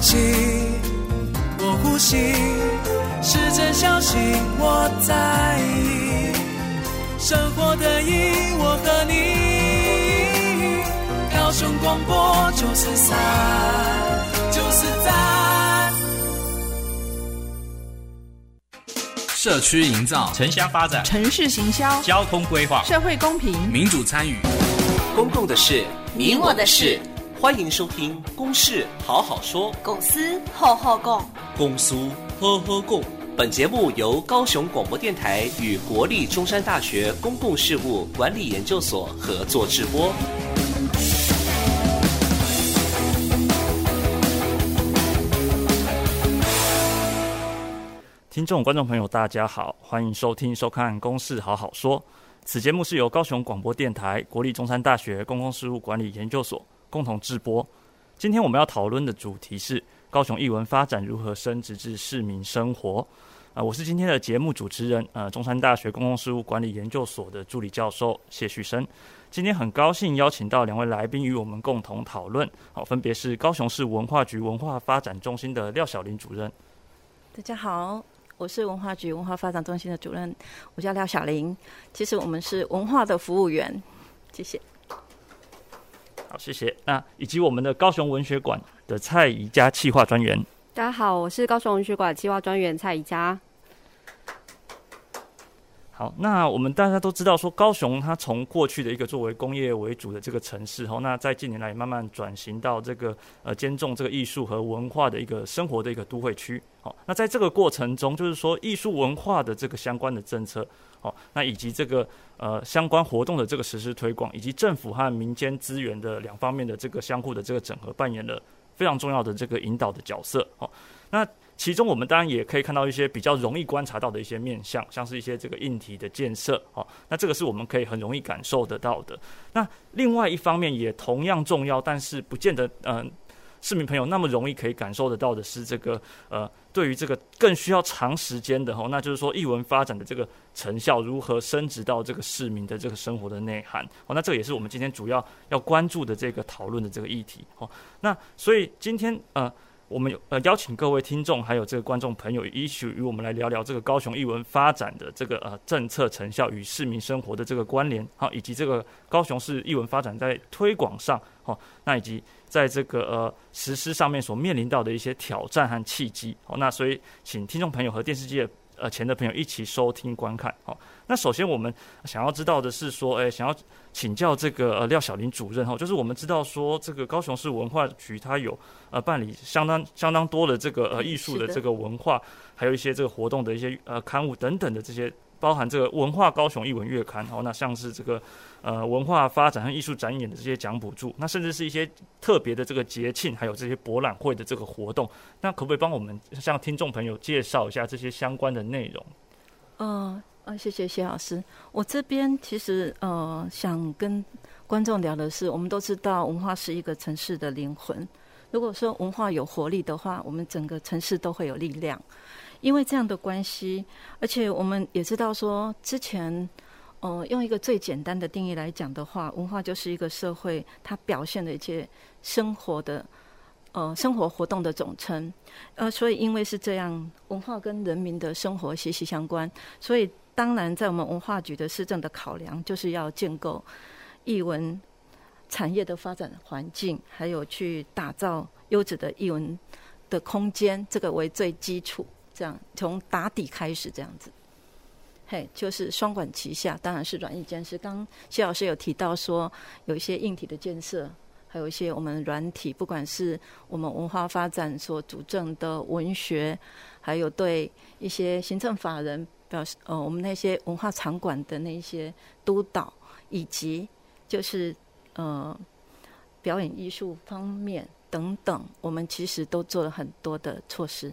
气，我呼吸，是真相信我在意。生活的意义，我和你。高雄广播九四三，九四三。社区营造、城乡发展、城市行销、交通规划、社会公平、民主参与、公共的事、你我的事。欢迎收听《公事好好说》，公司好好讲，公司呵呵共。本节目由高雄广播电台与国立中山大学公共事务管理研究所合作直播。听众、观众朋友，大家好，欢迎收听、收看《公事好好说》。此节目是由高雄广播电台、国立中山大学公共事务管理研究所共同制播。今天我们要讨论的主题是高雄艺文发展如何升值至市民生活。啊，我是今天的节目主持人，呃，中山大学公共事务管理研究所的助理教授谢旭升。今天很高兴邀请到两位来宾与我们共同讨论。好，分别是高雄市文化局文化发展中心的廖晓玲主任。大家好，我是文化局文化发展中心的主任，我叫廖晓玲。其实我们是文化的服务员。谢谢。好，谢谢。那以及我们的高雄文学馆的蔡宜佳企划专员。大家好，我是高雄文学馆企划专员蔡宜佳。好，那我们大家都知道，说高雄它从过去的一个作为工业为主的这个城市，哈，那在近年来慢慢转型到这个呃兼重这个艺术和文化的一个生活的一个都会区。好，那在这个过程中，就是说艺术文化的这个相关的政策，好，那以及这个呃相关活动的这个实施推广，以及政府和民间资源的两方面的这个相互的这个整合，扮演了非常重要的这个引导的角色。好，那。其中，我们当然也可以看到一些比较容易观察到的一些面向，像是一些这个硬体的建设，哦，那这个是我们可以很容易感受得到的。那另外一方面也同样重要，但是不见得，嗯、市民朋友那么容易可以感受得到的是这个，呃，对于这个更需要长时间的，哦，那就是说译文发展的这个成效如何升值到这个市民的这个生活的内涵，哦，那这个也是我们今天主要要关注的这个讨论的这个议题，哦，那所以今天，呃。我们有呃邀请各位听众还有这个观众朋友一起与我们来聊聊这个高雄艺文发展的这个呃政策成效与市民生活的这个关联，好，以及这个高雄市艺文发展在推广上，好，那以及在这个呃实施上面所面临到的一些挑战和契机，好，那所以请听众朋友和电视机的呃前的朋友一起收听观看，好。那首先我们想要知道的是说，诶，想要请教这个呃廖小林主任哈，就是我们知道说这个高雄市文化局它有呃办理相当相当多的这个呃艺术的这个文化，还有一些这个活动的一些呃刊物等等的这些，包含这个文化高雄艺文月刊哦，那像是这个呃文化发展和艺术展演的这些奖补助，那甚至是一些特别的这个节庆，还有这些博览会的这个活动，那可不可以帮我们向听众朋友介绍一下这些相关的内容？嗯。啊，谢谢谢老师。我这边其实呃，想跟观众聊的是，我们都知道文化是一个城市的灵魂。如果说文化有活力的话，我们整个城市都会有力量。因为这样的关系，而且我们也知道说，之前呃，用一个最简单的定义来讲的话，文化就是一个社会它表现的一些生活的呃生活活动的总称。呃，所以因为是这样，文化跟人民的生活息息相关，所以。当然，在我们文化局的施政的考量，就是要建构艺文产业的发展环境，还有去打造优质的艺文的空间，这个为最基础。这样从打底开始，这样子，嘿，就是双管齐下。当然是软硬兼施。刚谢老师有提到说，有一些硬体的建设，还有一些我们软体，不管是我们文化发展所主政的文学，还有对一些行政法人。表示呃，我们那些文化场馆的那些督导，以及就是呃表演艺术方面等等，我们其实都做了很多的措施。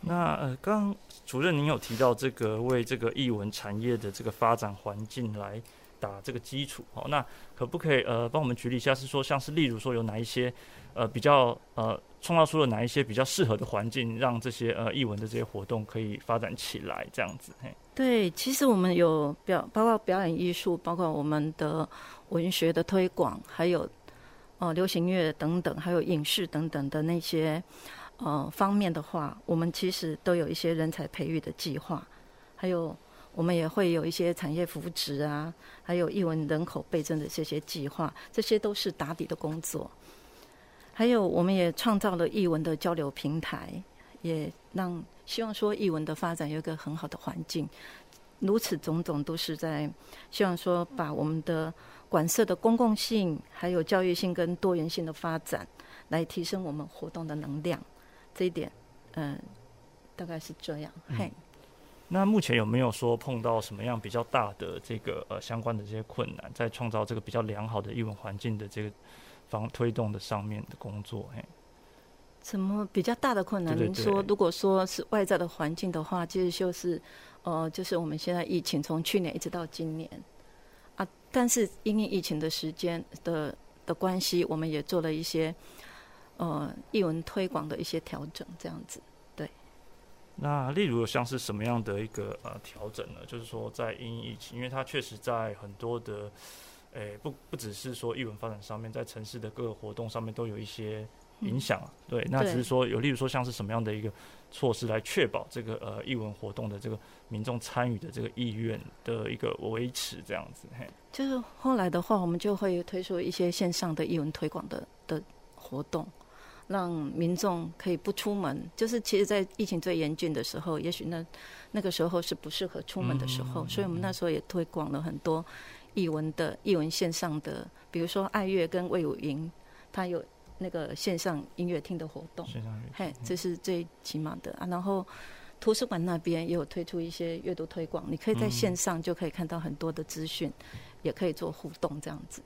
那呃，刚主任您有提到这个为这个艺文产业的这个发展环境来打这个基础，哦，那可不可以呃帮我们举例一下，是说像是例如说有哪一些呃比较呃。创造出了哪一些比较适合的环境，让这些呃译文的这些活动可以发展起来？这样子，嘿。对，其实我们有表，包括表演艺术，包括我们的文学的推广，还有、呃、流行乐等等，还有影视等等的那些呃方面的话，我们其实都有一些人才培育的计划，还有我们也会有一些产业扶植啊，还有艺文人口倍增的这些计划，这些都是打底的工作。还有，我们也创造了艺文的交流平台，也让希望说艺文的发展有一个很好的环境。如此种种都是在希望说把我们的馆舍的公共性、还有教育性跟多元性的发展，来提升我们活动的能量。这一点，嗯、大概是这样。嘿，那目前有没有说碰到什么样比较大的这个呃相关的这些困难，在创造这个比较良好的译文环境的这个？方推动的上面的工作，嘿，什么比较大的困难？您说，如果说是外在的环境的话，其实就是，呃，就是我们现在疫情从去年一直到今年啊，但是因为疫情的时间的的关系，我们也做了一些呃译文推广的一些调整，这样子。对。那例如像是什么样的一个呃调整呢？就是说在因疫情，因为它确实在很多的。诶、欸，不不只是说艺文发展上面，在城市的各个活动上面都有一些影响、嗯。对，那只是说有，例如说像是什么样的一个措施来确保这个呃艺文活动的这个民众参与的这个意愿的一个维持，这样子。嘿，就是后来的话，我们就会推出一些线上的艺文推广的的活动，让民众可以不出门。就是其实，在疫情最严峻的时候，也许那那个时候是不适合出门的时候、嗯，所以我们那时候也推广了很多。译文的译文线上的，比如说爱乐跟魏武营，它有那个线上音乐厅的活动，嘿，这是最起码的啊。然后图书馆那边也有推出一些阅读推广，你可以在线上就可以看到很多的资讯、嗯，也可以做互动这样子。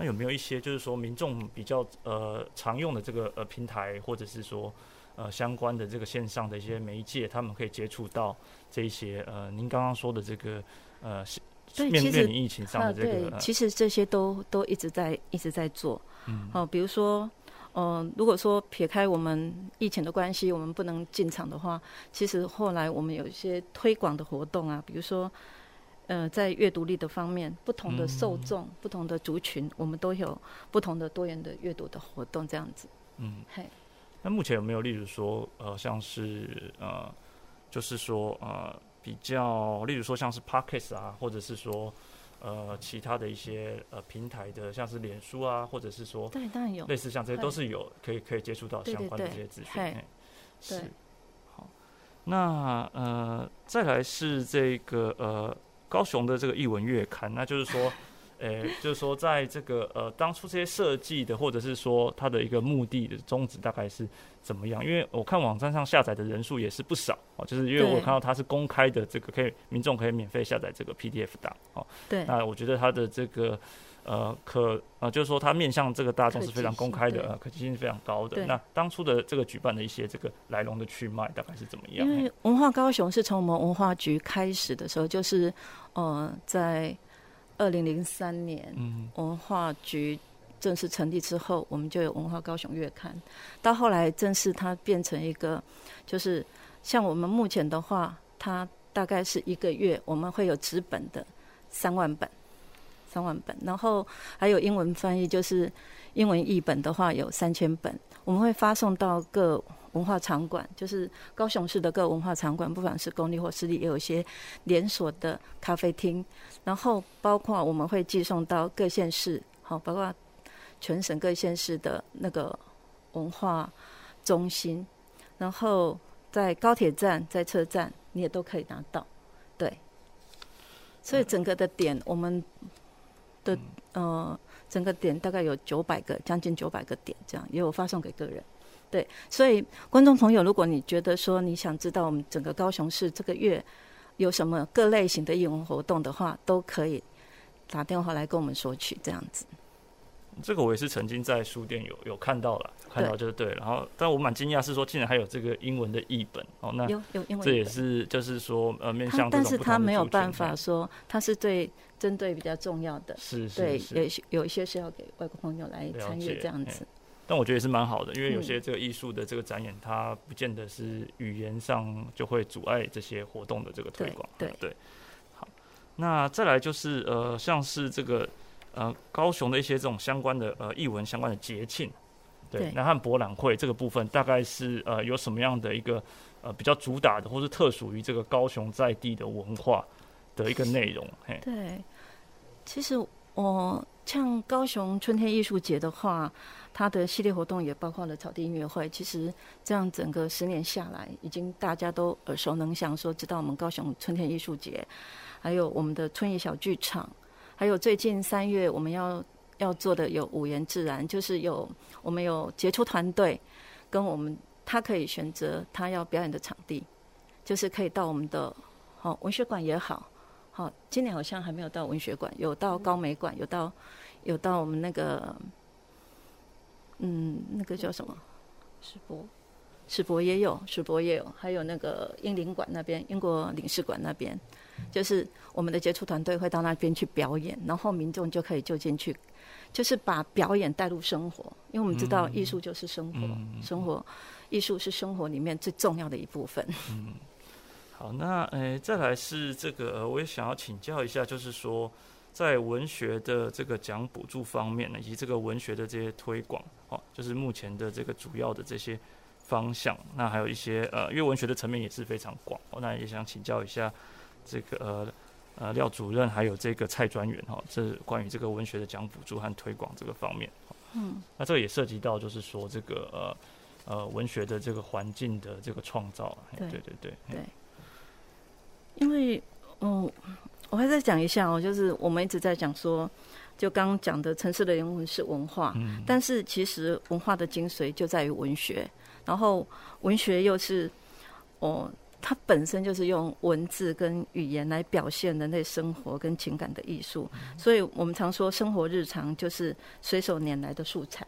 那有没有一些就是说民众比较呃常用的这个呃平台，或者是说呃相关的这个线上的一些媒介，他们可以接触到这一些呃您刚刚说的这个呃。对，其实疫情上的这个，对，其实这些都都一直在一直在做。嗯，哦，比如说，嗯、呃，如果说撇开我们疫情的关系，我们不能进场的话，其实后来我们有一些推广的活动啊，比如说，呃，在阅读力的方面，不同的受众、嗯、不同的族群，我们都有不同的多元的阅读的活动，这样子。嗯，嘿。那目前有没有例如说，呃，像是呃，就是说呃。比较，例如说像是 Podcast 啊，或者是说，呃，其他的一些呃平台的，像是脸书啊，或者是说，对，当然有，类似像这些都是有可以可以接触到相关的这些资讯。对，是，好，那呃，再来是这个呃高雄的这个艺文月刊，那就是说。呃、欸，就是说，在这个呃，当初这些设计的，或者是说它的一个目的的宗旨大概是怎么样？因为我看网站上下载的人数也是不少哦，就是因为我看到它是公开的，这个可以民众可以免费下载这个 PDF 档哦。对。那我觉得它的这个呃可啊、呃，就是说它面向这个大众是非常公开的，呃，可及性是非常高的。那当初的这个举办的一些这个来龙的去脉大概是怎么样？因为文化高雄是从我们文化局开始的时候，就是呃在。二零零三年，文化局正式成立之后，我们就有文化高雄月刊。到后来，正式它变成一个，就是像我们目前的话，它大概是一个月我们会有纸本的三万本，三万本，然后还有英文翻译，就是英文译本的话有三千本，我们会发送到各。文化场馆就是高雄市的各文化场馆，不管是公立或私立，也有一些连锁的咖啡厅。然后包括我们会寄送到各县市，好，包括全省各县市的那个文化中心。然后在高铁站、在车站，你也都可以拿到。对，所以整个的点，我们的呃，整个点大概有九百个，将近九百个点，这样也有发送给个人。对，所以观众朋友，如果你觉得说你想知道我们整个高雄市这个月有什么各类型的艺文活动的话，都可以打电话来跟我们索取这样子。这个我也是曾经在书店有有看到了，看到就是对。然后，但我蛮惊讶是说，竟然还有这个英文的译本哦。那有有英文，这也是就是说呃面向，但是他没有办法说他是对针对比较重要的，是是是对，有有一些是要给外国朋友来参与这样子。但我觉得也是蛮好的，因为有些这个艺术的这个展演，它不见得是语言上就会阻碍这些活动的这个推广。对对。好，那再来就是呃，像是这个呃高雄的一些这种相关的呃艺文相关的节庆，对，对那和博览会这个部分大概是呃有什么样的一个呃比较主打的，或是特属于这个高雄在地的文化的一个内容？嘿，对，其实我像高雄春天艺术节的话，它的系列活动也包括了草地音乐会。其实这样整个十年下来，已经大家都耳熟能详，说知道我们高雄春天艺术节，还有我们的春艺小剧场，还有最近三月我们要。要做的有五言自然，就是有我们有杰出团队，跟我们他可以选择他要表演的场地，就是可以到我们的好文学馆也好，好今年好像还没有到文学馆，有到高美馆，有到有到我们那个嗯那个叫什么世博，世博也有，世博也有，还有那个英领馆那边，英国领事馆那边，就是我们的杰出团队会到那边去表演，然后民众就可以就近去。就是把表演带入生活，因为我们知道艺术就是生活，嗯、生活艺术是生活里面最重要的一部分。嗯，好，那诶、欸，再来是这个，我也想要请教一下，就是说，在文学的这个奖补助方面呢，以及这个文学的这些推广，哦，就是目前的这个主要的这些方向，那还有一些呃，因为文学的层面也是非常广，哦，那也想请教一下这个呃。呃，廖主任还有这个蔡专员哈，这是关于这个文学的奖补助和推广这个方面。嗯，那这个也涉及到就是说这个呃呃文学的这个环境的这个创造。对对对对。对。因为嗯，我还在讲一下哦，就是我们一直在讲说，就刚刚讲的城市的灵魂是文化，嗯，但是其实文化的精髓就在于文学，然后文学又是哦。它本身就是用文字跟语言来表现人类生活跟情感的艺术，所以我们常说生活日常就是随手拈来的素材。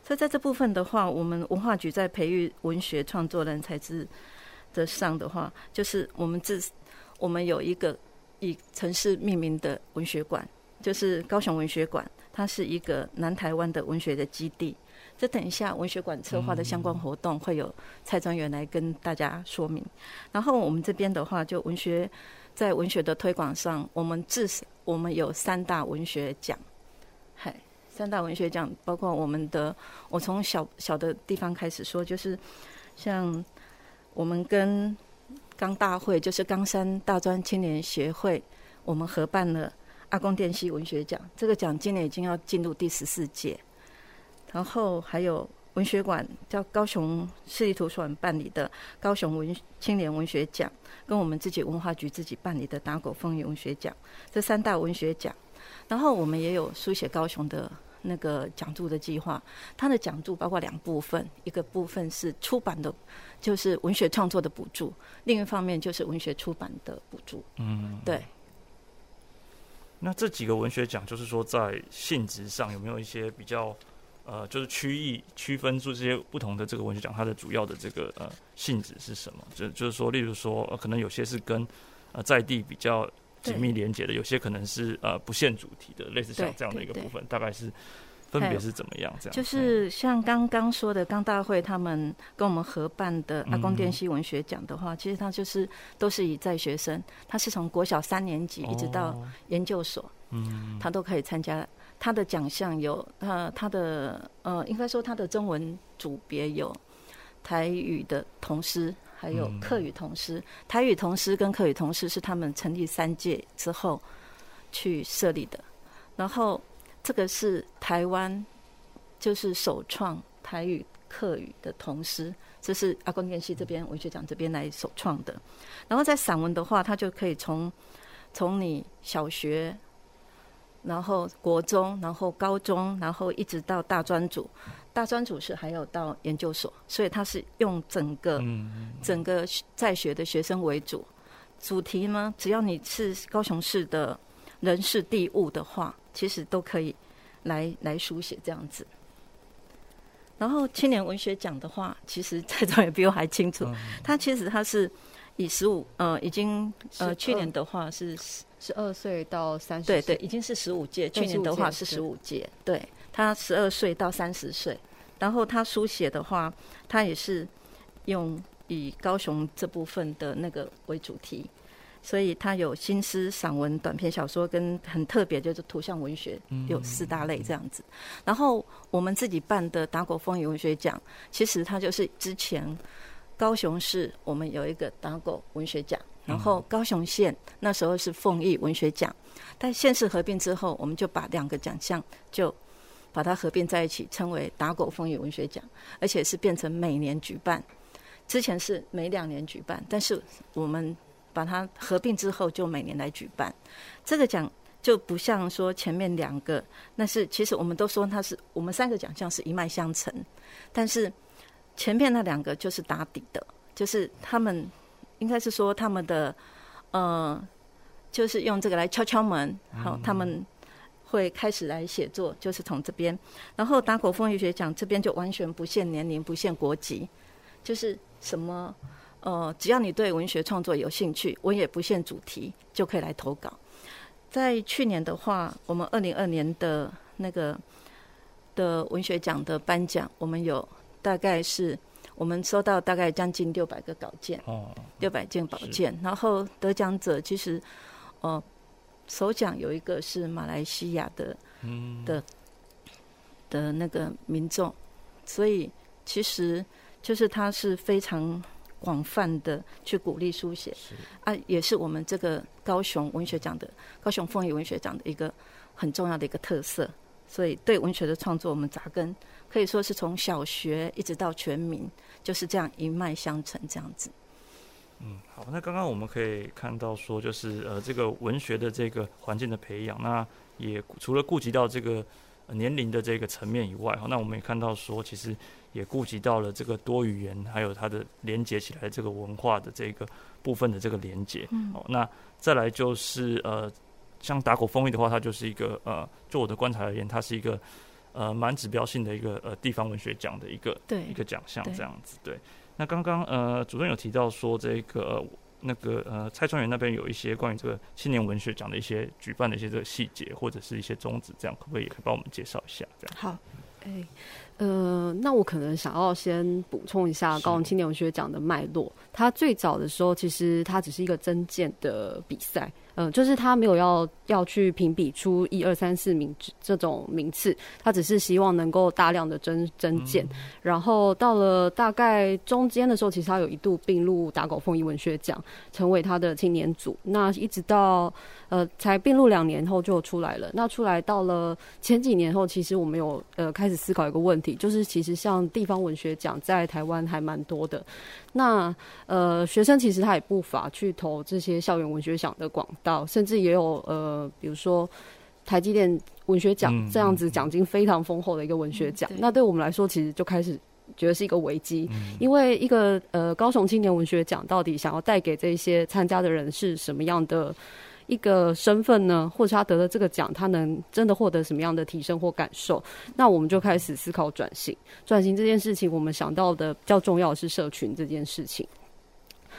所以在这部分的话，我们文化局在培育文学创作人才之的上的话，就是我们自我们有一个以城市命名的文学馆，就是高雄文学馆，它是一个南台湾的文学的基地。这等一下，文学馆策划的相关活动会有蔡专员来跟大家说明。然后我们这边的话，就文学在文学的推广上，我们至少我们有三大文学奖，嗨，三大文学奖包括我们的，我从小小的地方开始说，就是像我们跟冈大会，就是冈山大专青年协会，我们合办了阿公电系文学奖，这个奖今年已经要进入第十四届。然后还有文学馆，叫高雄市立图书馆办理的高雄文青年文学奖，跟我们自己文化局自己办理的打狗风云文学奖，这三大文学奖。然后我们也有书写高雄的那个讲座的计划，它的讲座包括两部分，一个部分是出版的，就是文学创作的补助；另一方面就是文学出版的补助。嗯，对。那这几个文学奖，就是说在性质上有没有一些比较？呃，就是区域区分出这些不同的这个文学奖，它的主要的这个呃性质是什么？就就是说，例如说，呃，可能有些是跟呃在地比较紧密连接的，有些可能是呃不限主题的，类似像这样的一个部分，大概是分别是怎么样？这样。就是像刚刚说的，刚大会他们跟我们合办的阿公电西文学奖的话，嗯，其实它就是都是以在学生，他是从国小三年级一直到研究所，嗯，他都可以参加。他的奖项有，他，他的呃，应该说他的中文组别有台语的童诗，还有客语童诗。台语童诗跟客语童诗是他们成立三届之后去设立的。然后这个是台湾就是首创台语客语的童诗，这是阿公店溪这边文学奖这边来首创的。然后在散文的话，它就可以从从你小学。然后国中，然后高中，然后一直到大专组，大专主是还有到研究所，所以他是用整个整个在学的学生为主。主题呢，只要你是高雄市的人事地物的话，其实都可以来来书写这样子。然后青年文学奖的话，其实蔡总也比我还清楚，他其实他是以十五呃已经呃去年的话是。十二岁到三十，对对，已经是十五届。去年的话是十五届，对，他十二岁到三十岁。然后他书写的话，他也是用以高雄这部分的那个为主题。所以他有新诗、散文、短篇小说，跟很特别就是图像文学，有四大类这样子。然后我们自己办的打狗风雨文学奖，其实它就是之前高雄市我们有一个打狗文学奖，然后高雄县那时候是凤翼文学奖，但县市合并之后，我们就把两个奖项就把它合并在一起，称为打狗风雨文学奖，而且是变成每年举办，之前是每两年举办，但是我们。把它合并之后，就每年来举办这个奖，就不像说前面两个，那是其实我们都说它是我们三个奖项是一脉相承，但是前面那两个就是打底的，就是他们应该是说他们的呃，就是用这个来敲敲门，好，他们会开始来写作，就是从这边，然后打狗风雨学奖这边就完全不限年龄，不限国籍，就是什么。呃，只要你对文学创作有兴趣，我也不限主题，就可以来投稿。在去年的话，我们二零二年的那个的文学奖的颁奖，我们有大概是我们收到大概将近六百个稿件，哦，六百件稿件。然后得奖者其实，呃，首奖有一个是马来西亚的，嗯，的的那个民众，所以其实就是他是非常。广泛的去鼓励书写，啊，也是我们这个高雄文学奖的高雄风雨文学奖的一个很重要的一个特色。所以对文学的创作，我们扎根可以说是从小学一直到全民，就是这样一脉相承这样子。嗯，好，那刚刚我们可以看到说，就是呃，这个文学的这个环境的培养，那也除了顾及到这个年龄的这个层面以外，哈，那我们也看到说，其实。也顾及到了这个多语言，还有它的连接起来这个文化的这个部分的这个连接。嗯。哦，那再来就是呃，像打狗风雨的话，它就是一个呃，就我的观察而言，它是一个呃蛮指标性的一个呃地方文学奖的一个对一个奖项这样子。对。那刚刚呃主任有提到说这个、那个呃蔡川元那边有一些关于这个青年文学奖的一些举办的一些这个细节或者是一些宗旨，这样可不可以也可以帮我们介绍一下？这样。好。哎、呃，那我可能想要先补充一下高雄青年文学奖的脉络。它最早的时候，其实它只是一个征件的比赛。嗯、呃，就是它没有要要去评比出一二三四名这种名次，他只是希望能够大量的征征件。然后到了大概中间的时候，其实他有一度并入打狗凤仪文学奖，成为他的青年组。那一直到呃才并入两年后就出来了。那出来到了前几年后，其实我们有呃开始思考一个问题，就是其实像地方文学奖在台湾还蛮多的。那呃学生其实他也不乏去投这些校园文学奖的广告。甚至也有呃，比如说台积电文学奖这样子奖金非常丰厚的一个文学奖，嗯嗯嗯，那对我们来说，其实就开始觉得是一个危机，嗯，因为一个呃高雄青年文学奖到底想要带给这些参加的人是什么样的一个身份呢？或者他得了这个奖，他能真的获得什么样的提升或感受？那我们就开始思考转型，转型这件事情，我们想到的比较重要的是社群这件事情。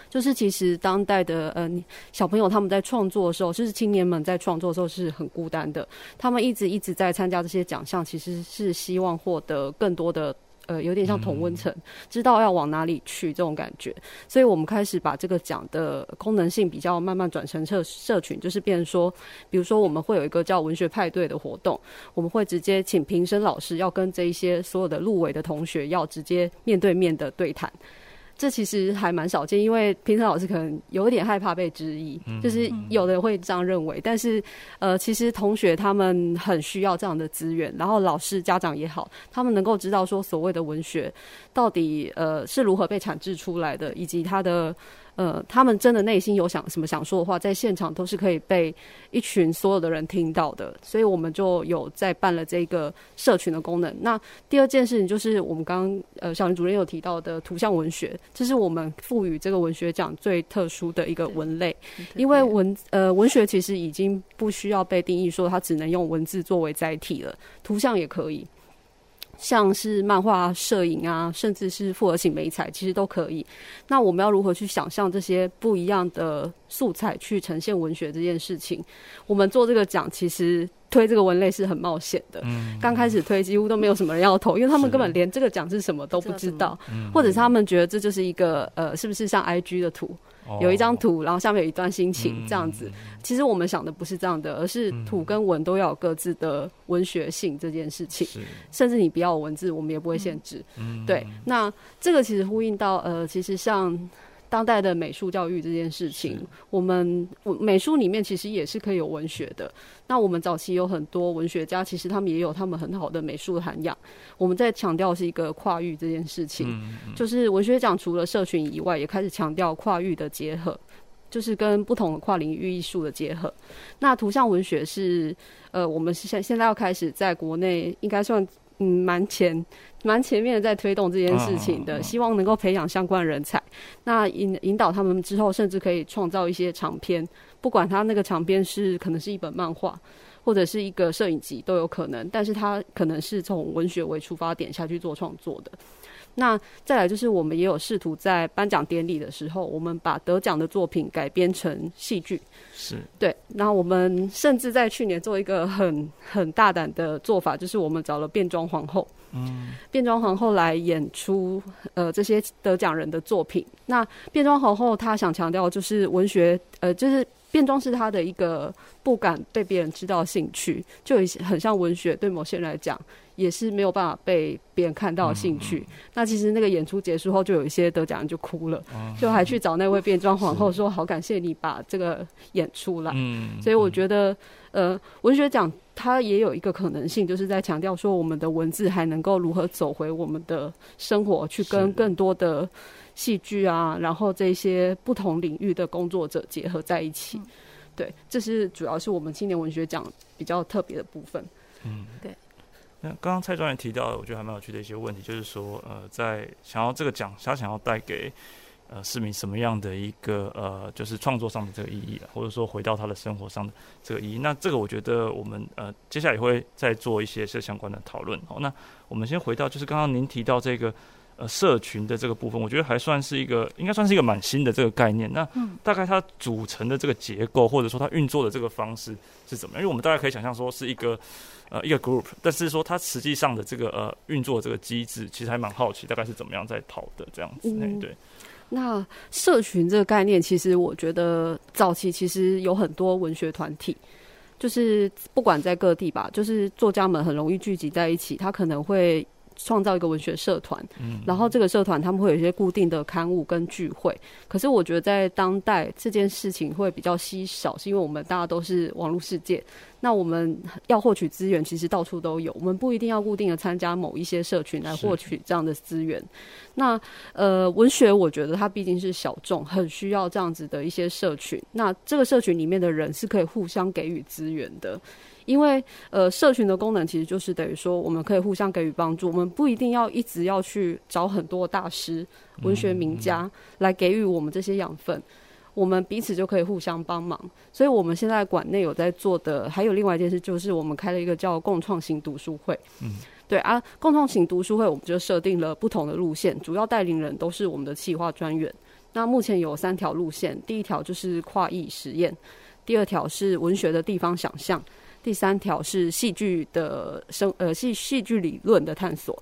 就是其实当代的呃小朋友他们在创作的时候，就是青年们在创作的时候是很孤单的。他们一直一直在参加这些奖项，其实是希望获得更多的呃，有点像同温层，知道要往哪里去这种感觉。所以我们开始把这个奖的功能性比较慢慢转成社社群，就是变成说，比如说我们会有一个叫文学派对的活动，我们会直接请评审老师要跟这一些所有的入围的同学要直接面对面的对谈。这其实还蛮少见，因为评审老师可能有一点害怕被质疑，嗯，就是有的人会这样认为。但是，呃，其实同学他们很需要这样的资源，然后老师、家长也好，他们能够知道说所谓的文学到底呃是如何被产制出来的，以及它的。呃，他们真的内心有想什么想说的话，在现场都是可以被一群所有的人听到的，所以我们就有在办了这个社群的功能。那第二件事情就是我们刚刚呃小林主任有提到的图像文学，这是我们赋予这个文学奖最特殊的一个文类，因为文呃文学其实已经不需要被定义说它只能用文字作为载体了，图像也可以。像是漫画、摄影啊，甚至是复合型美彩，其实都可以。那我们要如何去想象这些不一样的素材去呈现文学这件事情？我们做这个奖，其实推这个文类是很冒险的。刚、嗯、开始推几乎都没有什么人要投，因为他们根本连这个奖是什么都不知道，或者是他们觉得这就是一个呃，是不是像 IG 的图？有一张图，然后下面有一段心情，这样子。嗯、其实我们想的不是这样的，而是图跟文都要有各自的文学性这件事情。甚至你不要文字，我们也不会限制。嗯、对，那这个其实呼应到呃，其实像。当代的美术教育这件事情，我们美术里面其实也是可以有文学的。那我们早期有很多文学家，其实他们也有他们很好的美术涵养。我们在强调是一个跨域这件事情，嗯嗯、就是文学奖除了社群以外，也开始强调跨域的结合，就是跟不同的跨领域艺术的结合。那图像文学是呃，我们现现在要开始在国内应该算。嗯，蛮前蛮前面的在推动这件事情的，希望能够培养相关人才，那引引导他们之后，甚至可以创造一些长篇，不管他那个长篇是可能是一本漫画，或者是一个摄影集都有可能，但是他可能是从文学为出发点下去做创作的。那再来就是，我们也有试图在颁奖典礼的时候，我们把得奖的作品改编成戏剧，是对。那我们甚至在去年做一个很很大胆的做法，就是我们找了变装皇后，嗯，变装皇后来演出呃这些得奖人的作品。那变装皇后她想强调就是文学，呃，就是变装是她的一个不敢被别人知道的兴趣，就很像文学对某些人来讲。也是没有办法被别人看到的兴趣。嗯嗯、那其实那个演出结束后，就有一些得奖人就哭了，嗯、就还去找那位变装皇后说：“好感谢你把这个演出来。嗯”所以我觉得，呃，文学奖它也有一个可能性，就是在强调说，我们的文字还能够如何走回我们的生活，去跟更多的戏剧啊，然后这些不同领域的工作者结合在一起。嗯、对，这是主要是我们青年文学奖比较特别的部分。嗯，对。那刚刚蔡专员提到，我觉得还蛮有趣的一些问题，就是说，呃，在想要这个奖，他想要带给呃市民什么样的一个呃，就是创作上的这个意义，或者说回到他的生活上的这个意义。那这个我觉得我们呃接下来也会再做一些这相关的讨论。好，那我们先回到就是刚刚您提到这个呃社群的这个部分，我觉得还算是一个应该算是一个蛮新的这个概念。那大概它组成的这个结构，或者说它运作的这个方式是怎么样？因为我们大家可以想象说是一个。呃，一个 group，但是说它实际上的这个呃运作这个机制，其实还蛮好奇，大概是怎么样在跑的这样子。嗯、对。那社群这个概念，其实我觉得早期其实有很多文学团体，就是不管在各地吧，就是作家们很容易聚集在一起，他可能会。创造一个文学社团，然后这个社团他们会有一些固定的刊物跟聚会。可是我觉得在当代这件事情会比较稀少，是因为我们大家都是网络世界，那我们要获取资源其实到处都有，我们不一定要固定的参加某一些社群来获取这样的资源。那呃，文学我觉得它毕竟是小众，很需要这样子的一些社群。那这个社群里面的人是可以互相给予资源的。因为呃，社群的功能其实就是等于说，我们可以互相给予帮助，我们不一定要一直要去找很多大师、文学名家来给予我们这些养分，我们彼此就可以互相帮忙。所以，我们现在馆内有在做的，还有另外一件事，就是我们开了一个叫“共创型读书会”。嗯，对啊，共创型读书会，我们就设定了不同的路线，主要带领人都是我们的企划专员。那目前有三条路线，第一条就是跨域实验，第二条是文学的地方想象。第三条是戏剧的生呃戏戏剧理论的探索，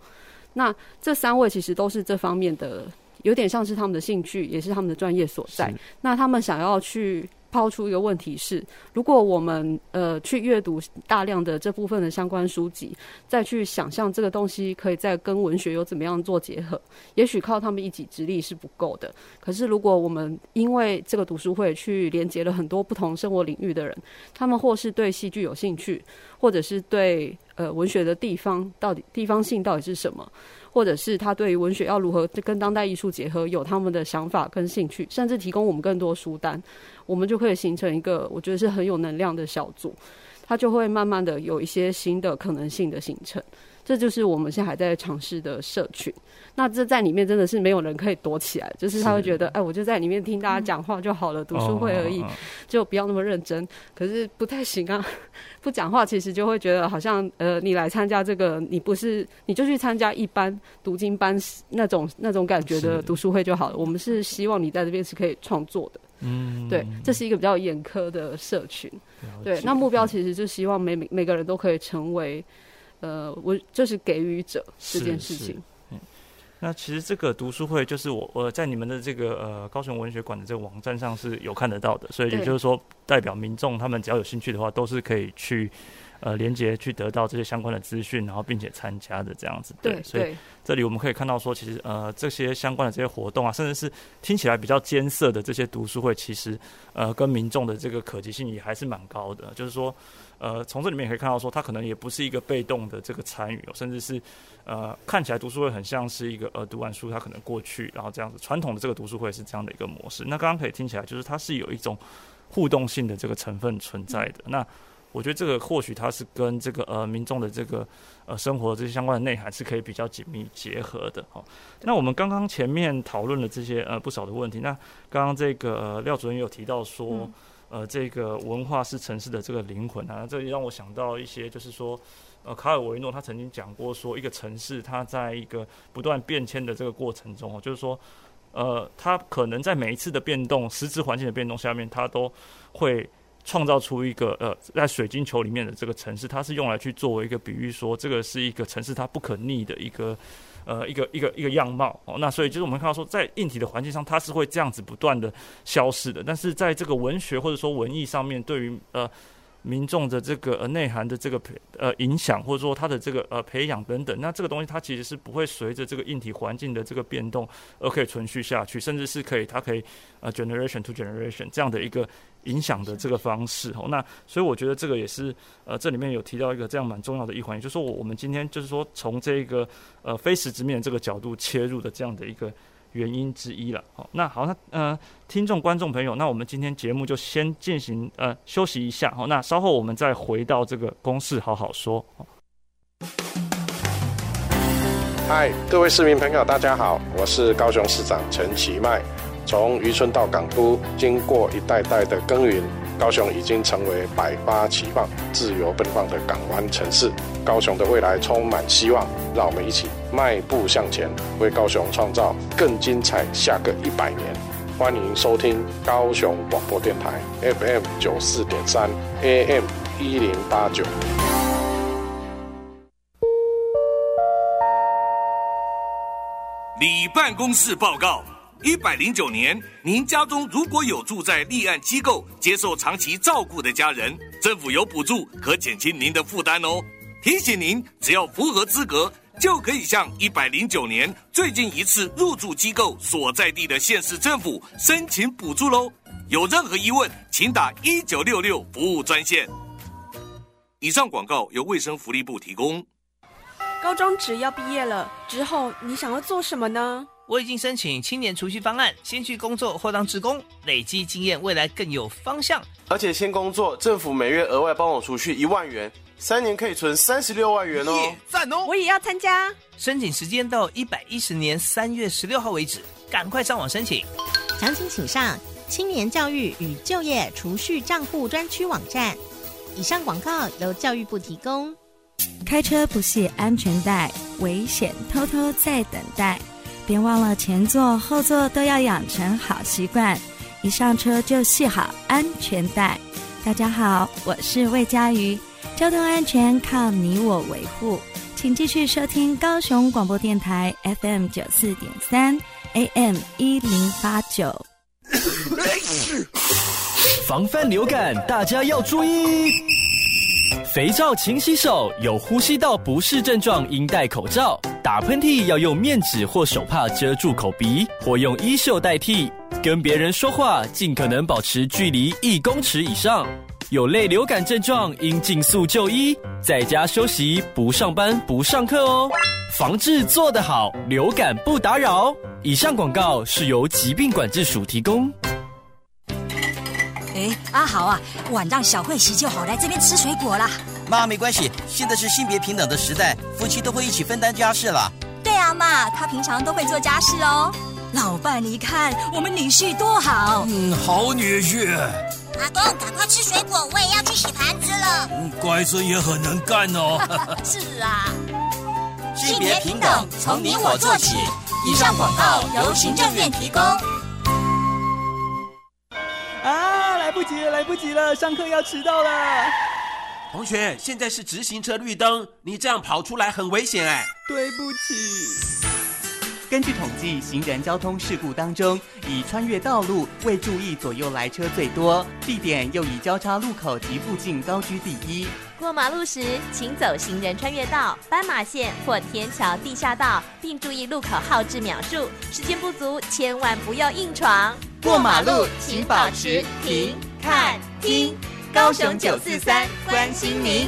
那这三位其实都是这方面的，有点像是他们的兴趣，也是他们的专业所在。那他们想要去。抛出一个问题是：如果我们呃去阅读大量的这部分的相关书籍，再去想象这个东西可以再跟文学有怎么样做结合，也许靠他们一己之力是不够的。可是如果我们因为这个读书会去连接了很多不同生活领域的人，他们或是对戏剧有兴趣，或者是对呃文学的地方到底地方性到底是什么？或者是他对于文学要如何跟当代艺术结合，有他们的想法跟兴趣，甚至提供我们更多书单，我们就可以形成一个我觉得是很有能量的小组，它就会慢慢的有一些新的可能性的形成。这就是我们现在还在尝试的社群。那这在里面真的是没有人可以躲起来，就是他会觉得，哎，我就在里面听大家讲话就好了，读书会而已，就不要那么认真。可是不太行啊，不讲话其实就会觉得好像，呃，你来参加这个，你不是你就去参加一般读经班那种那种感觉的读书会就好了。我们是希望你在这边是可以创作的。嗯，对，这是一个比较严苛的社群。对，那目标其实就希望每每每个人都可以成为，呃，我就是给予者这件事情。那其实这个读书会就是我我在你们的这个呃高雄文学馆的这个网站上是有看得到的，所以也就是说代表民众他们只要有兴趣的话，都是可以去呃连接去得到这些相关的资讯，然后并且参加的这样子。对，所以这里我们可以看到说，其实呃这些相关的这些活动啊，甚至是听起来比较艰涩的这些读书会，其实呃跟民众的这个可及性也还是蛮高的，就是说。呃，从这里面也可以看到，说他可能也不是一个被动的这个参与，甚至是呃，看起来读书会很像是一个呃，读完书他可能过去，然后这样子传统的这个读书会是这样的一个模式。那刚刚可以听起来，就是它是有一种互动性的这个成分存在的。那我觉得这个或许它是跟这个呃民众的这个呃生活这些相关的内涵是可以比较紧密结合的。好，那我们刚刚前面讨论了这些呃不少的问题，那刚刚这个、廖主任也有提到说。呃，这个文化是城市的这个灵魂啊，这也让我想到一些，就是说，呃，卡尔维诺他曾经讲过，说一个城市它在一个不断变迁的这个过程中，就是说，呃，它可能在每一次的变动、实质环境的变动下面，它都会创造出一个呃，在水晶球里面的这个城市，它是用来去作为一个比喻，说这个是一个城市它不可逆的一个。呃，一个一个一个样貌哦，那所以就是我们看到说，在硬体的环境上，它是会这样子不断的消失的。但是在这个文学或者说文艺上面，对于呃民众的这个呃内涵的这个培呃影响，或者说它的这个呃培养等等，那这个东西它其实是不会随着这个硬体环境的这个变动而可以存续下去，甚至是可以它可以呃 generation to generation 这样的一个。影响的这个方式哦，那所以我觉得这个也是呃，这里面有提到一个这样蛮重要的一环，也就是说我我们今天就是说从这个呃非实质面这个角度切入的这样的一个原因之一了。好，那好，那呃听众观众朋友，那我们今天节目就先进行呃休息一下，好，那稍后我们再回到这个公事好好说。嗨，各位市民朋友，大家好，我是高雄市长陈其迈。从渔村到港都，经过一代代的耕耘，高雄已经成为百花齐放、自由奔放的港湾城市。高雄的未来充满希望，让我们一起迈步向前，为高雄创造更精彩下个一百年。欢迎收听高雄广播电台 FM 九四点三 AM 一零八九。里办公室报告。一百零九年，您家中如果有住在立案机构接受长期照顾的家人，政府有补助可减轻您的负担哦。提醒您，只要符合资格，就可以向一百零九年最近一次入住机构所在地的县市政府申请补助喽。有任何疑问，请打一九六六服务专线。以上广告由卫生福利部提供。高中职要毕业了之后，你想要做什么呢？我已经申请青年储蓄方案，先去工作或当职工，累积经验，未来更有方向。而且先工作，政府每月额外帮我储蓄一万元，三年可以存三十六万元哦！赞哦！我也要参加。申请时间到一百一十年三月十六号为止，赶快上网申请。详情请上青年教育与就业储蓄账户专区网站。以上广告由教育部提供。开车不系安全带，危险偷偷在等待。别忘了前座后座都要养成好习惯，一上车就系好安全带。大家好，我是魏佳瑜，交通安全靠你我维护，请继续收听高雄广播电台 FM 九四点三 AM 一零八九。防范流感，大家要注意。肥皂勤洗手，有呼吸道不适症状应戴口罩。打喷嚏要用面纸或手帕遮住口鼻，或用衣袖代替。跟别人说话尽可能保持距离一公尺以上。有类流感症状应尽速就医，在家休息，不上班不上课哦。防治做得好，流感不打扰。以上广告是由疾病管制署提供。哎，阿豪啊，晚上小慧洗就好，来这边吃水果啦。妈，没关系，现在是性别平等的时代，夫妻都会一起分担家事了。对啊，妈，他平常都会做家事哦。老伴，你看我们女婿多好。嗯，好女婿。阿公，赶快吃水果，我也要去洗盘子了。嗯，乖孙也很能干哦。是啊。性别平等，从你我做起。以上广告由行政院提供。及了，来不及了，上课要迟到了。同学，现在是直行车绿灯，你这样跑出来很危险哎。对不起。根据统计，行人交通事故当中，以穿越道路、未注意左右来车最多，地点又以交叉路口及附近高居第一。过马路时，请走行人穿越道、斑马线或天桥地下道，并注意路口号志秒数。时间不足，千万不要硬闯。过马路请保持停、看、听。高雄九四三关心您。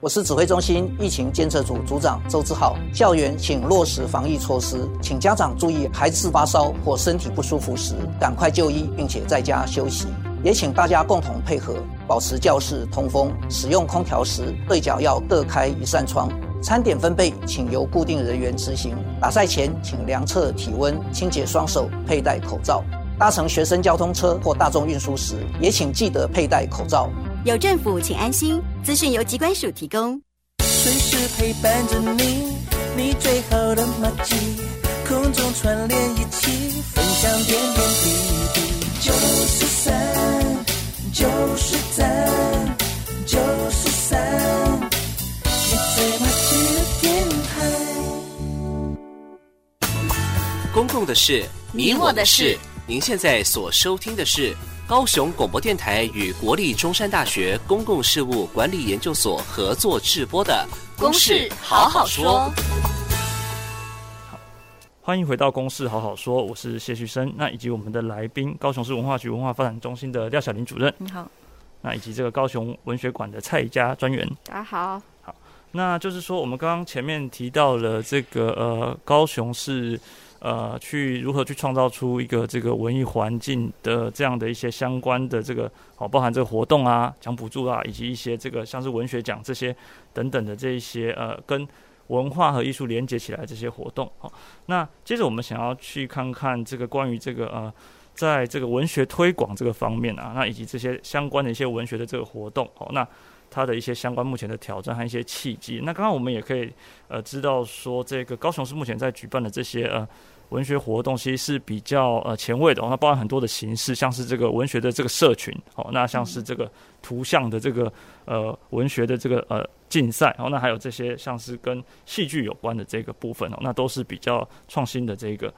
我是指挥中心疫情监测组组长周志浩。校园请落实防疫措施，请家长注意，孩子发烧或身体不舒服时，赶快就医，并且在家休息。也请大家共同配合，保持教室通风。使用空调时，对角要各开一扇窗。餐点分配，请由固定人员执行。打赛前，请量测体温，清洁双手，佩戴口罩。搭乘学生交通车或大众运输时，也请记得佩戴口罩。有政府，请安心。资讯由疾管署提供。随时陪伴着你，你最好的马吉，空中串联一起，分享点点滴滴。九十三，九十三，九十三，你最麻吉的电台。公共的事，你我的事。您现在所收听的是。高雄广播电台与国立中山大学公共事务管理研究所合作制播的《公事好好说》。好，欢迎回到《公事好好说》，我是谢旭升，那以及我们的来宾，高雄市文化局文化发展中心的廖小林主任。你好。那以及这个高雄文学馆的蔡宜佳专员。大家好。好，那就是说，我们刚刚前面提到了这个呃，高雄市。呃，去如何去创造出一个这个文艺环境的这样的一些相关的这个哦，包含这个活动啊、奖补助啊，以及一些这个像是文学奖这些等等的这一些呃，跟文化和艺术连接起来这些活动。好，那接着我们想要去看看这个关于这个呃，在这个文学推广这个方面啊，那以及这些相关的一些文学的这个活动。好，那它的一些相关目前的挑战和一些契机。那刚刚我们也可以呃知道说，这个高雄市目前在举办的这些呃。文学活动其实是比较呃前卫的哦，那包含很多的形式，像是这个文学的这个社群，哦，那像是这个图像的这个呃文学的这个呃竞赛，哦，那还有这些像是跟戏剧有关的这个部分哦，那都是比较创新的这个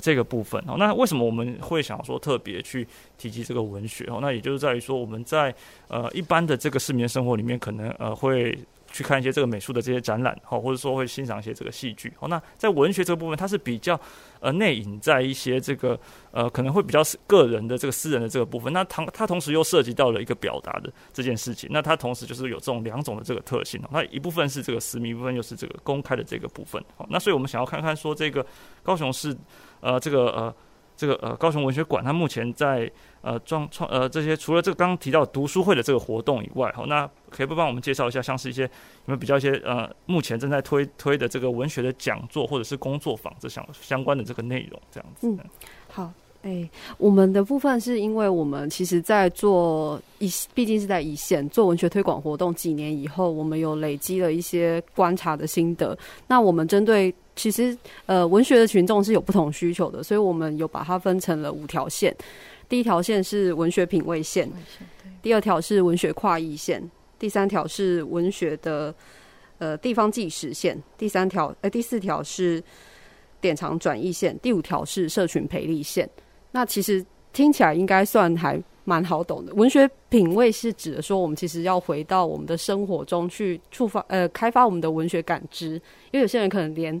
这个部分哦。那为什么我们会想说特别去提及这个文学哦？那也就是在于说我们在呃一般的这个市民生活里面，可能呃会。去看一些这个美术的这些展览，好，或者说会欣赏一些这个戏剧，好，那在文学这个部分，它是比较呃内隐在一些这个呃可能会比较是个人的这个私人的这个部分，那它它同时又涉及到了一个表达的这件事情，那它同时就是有这种两种的这个特性，那一部分是这个私密，一部分又是这个公开的这个部分，好，那所以我们想要看看说这个高雄市呃这个呃。这个呃高雄文学馆，它目前在呃创创呃这些除了这个刚刚提到读书会的这个活动以外，好，那可以不帮我们介绍一下，像是一些有没有比较一些呃目前正在推推的这个文学的讲座或者是工作坊这相相关的这个内容这样子。嗯，好。哎、我们的部分是因为我们其实，在做一，毕竟是在一线做文学推广活动几年以后，我们有累积了一些观察的心得。那我们针对其实呃文学的群众是有不同需求的，所以我们有把它分成了五条线。第一条线是文学品味线，第二条是文学跨域线，第三条是文学的呃地方纪实线，第三条呃第四条是典藏转译线，第五条是社群培力线。那其实听起来应该算还蛮好懂的。文学品味是指的说，我们其实要回到我们的生活中去触发，呃，开发我们的文学感知。因为有些人可能连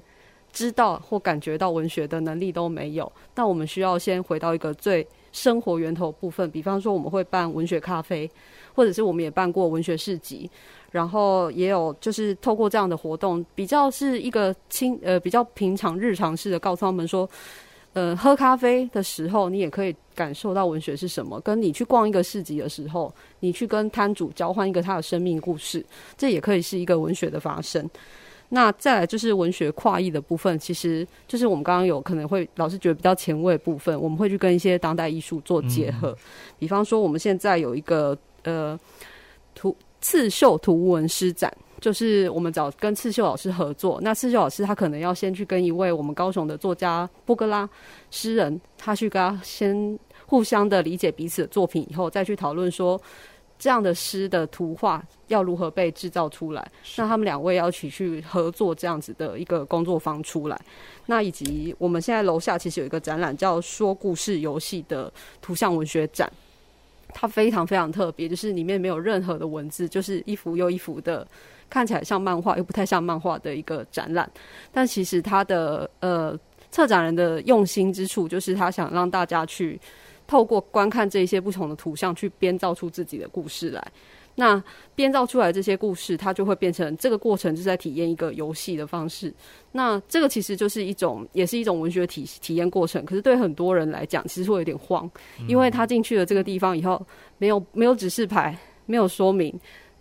知道或感觉到文学的能力都没有。那我们需要先回到一个最生活源头部分，比方说我们会办文学咖啡，或者是我们也办过文学市集，然后也有就是透过这样的活动，比较是一个轻呃比较平常日常式的告诉他们说。呃，喝咖啡的时候，你也可以感受到文学是什么；跟你去逛一个市集的时候，你去跟摊主交换一个他的生命故事，这也可以是一个文学的发生。那再来就是文学跨译的部分，其实就是我们刚刚有可能会老是觉得比较前卫的部分，我们会去跟一些当代艺术做结合。嗯、比方说，我们现在有一个呃图刺绣图文诗展。就是我们找跟刺绣老师合作，那刺绣老师他可能要先去跟一位我们高雄的作家波格拉诗人，他去跟他先互相的理解彼此的作品以后，再去讨论说这样的诗的图画要如何被制造出来。那他们两位要一起去合作这样子的一个工作坊出来。那以及我们现在楼下其实有一个展览叫“说故事游戏”的图像文学展，它非常非常特别，就是里面没有任何的文字，就是一幅又一幅的。看起来像漫画又不太像漫画的一个展览，但其实他的呃策展人的用心之处，就是他想让大家去透过观看这些不同的图像，去编造出自己的故事来。那编造出来这些故事，它就会变成这个过程，就是在体验一个游戏的方式。那这个其实就是一种，也是一种文学体体验过程。可是对很多人来讲，其实会有点慌，因为他进去了这个地方以后，没有没有指示牌，没有说明。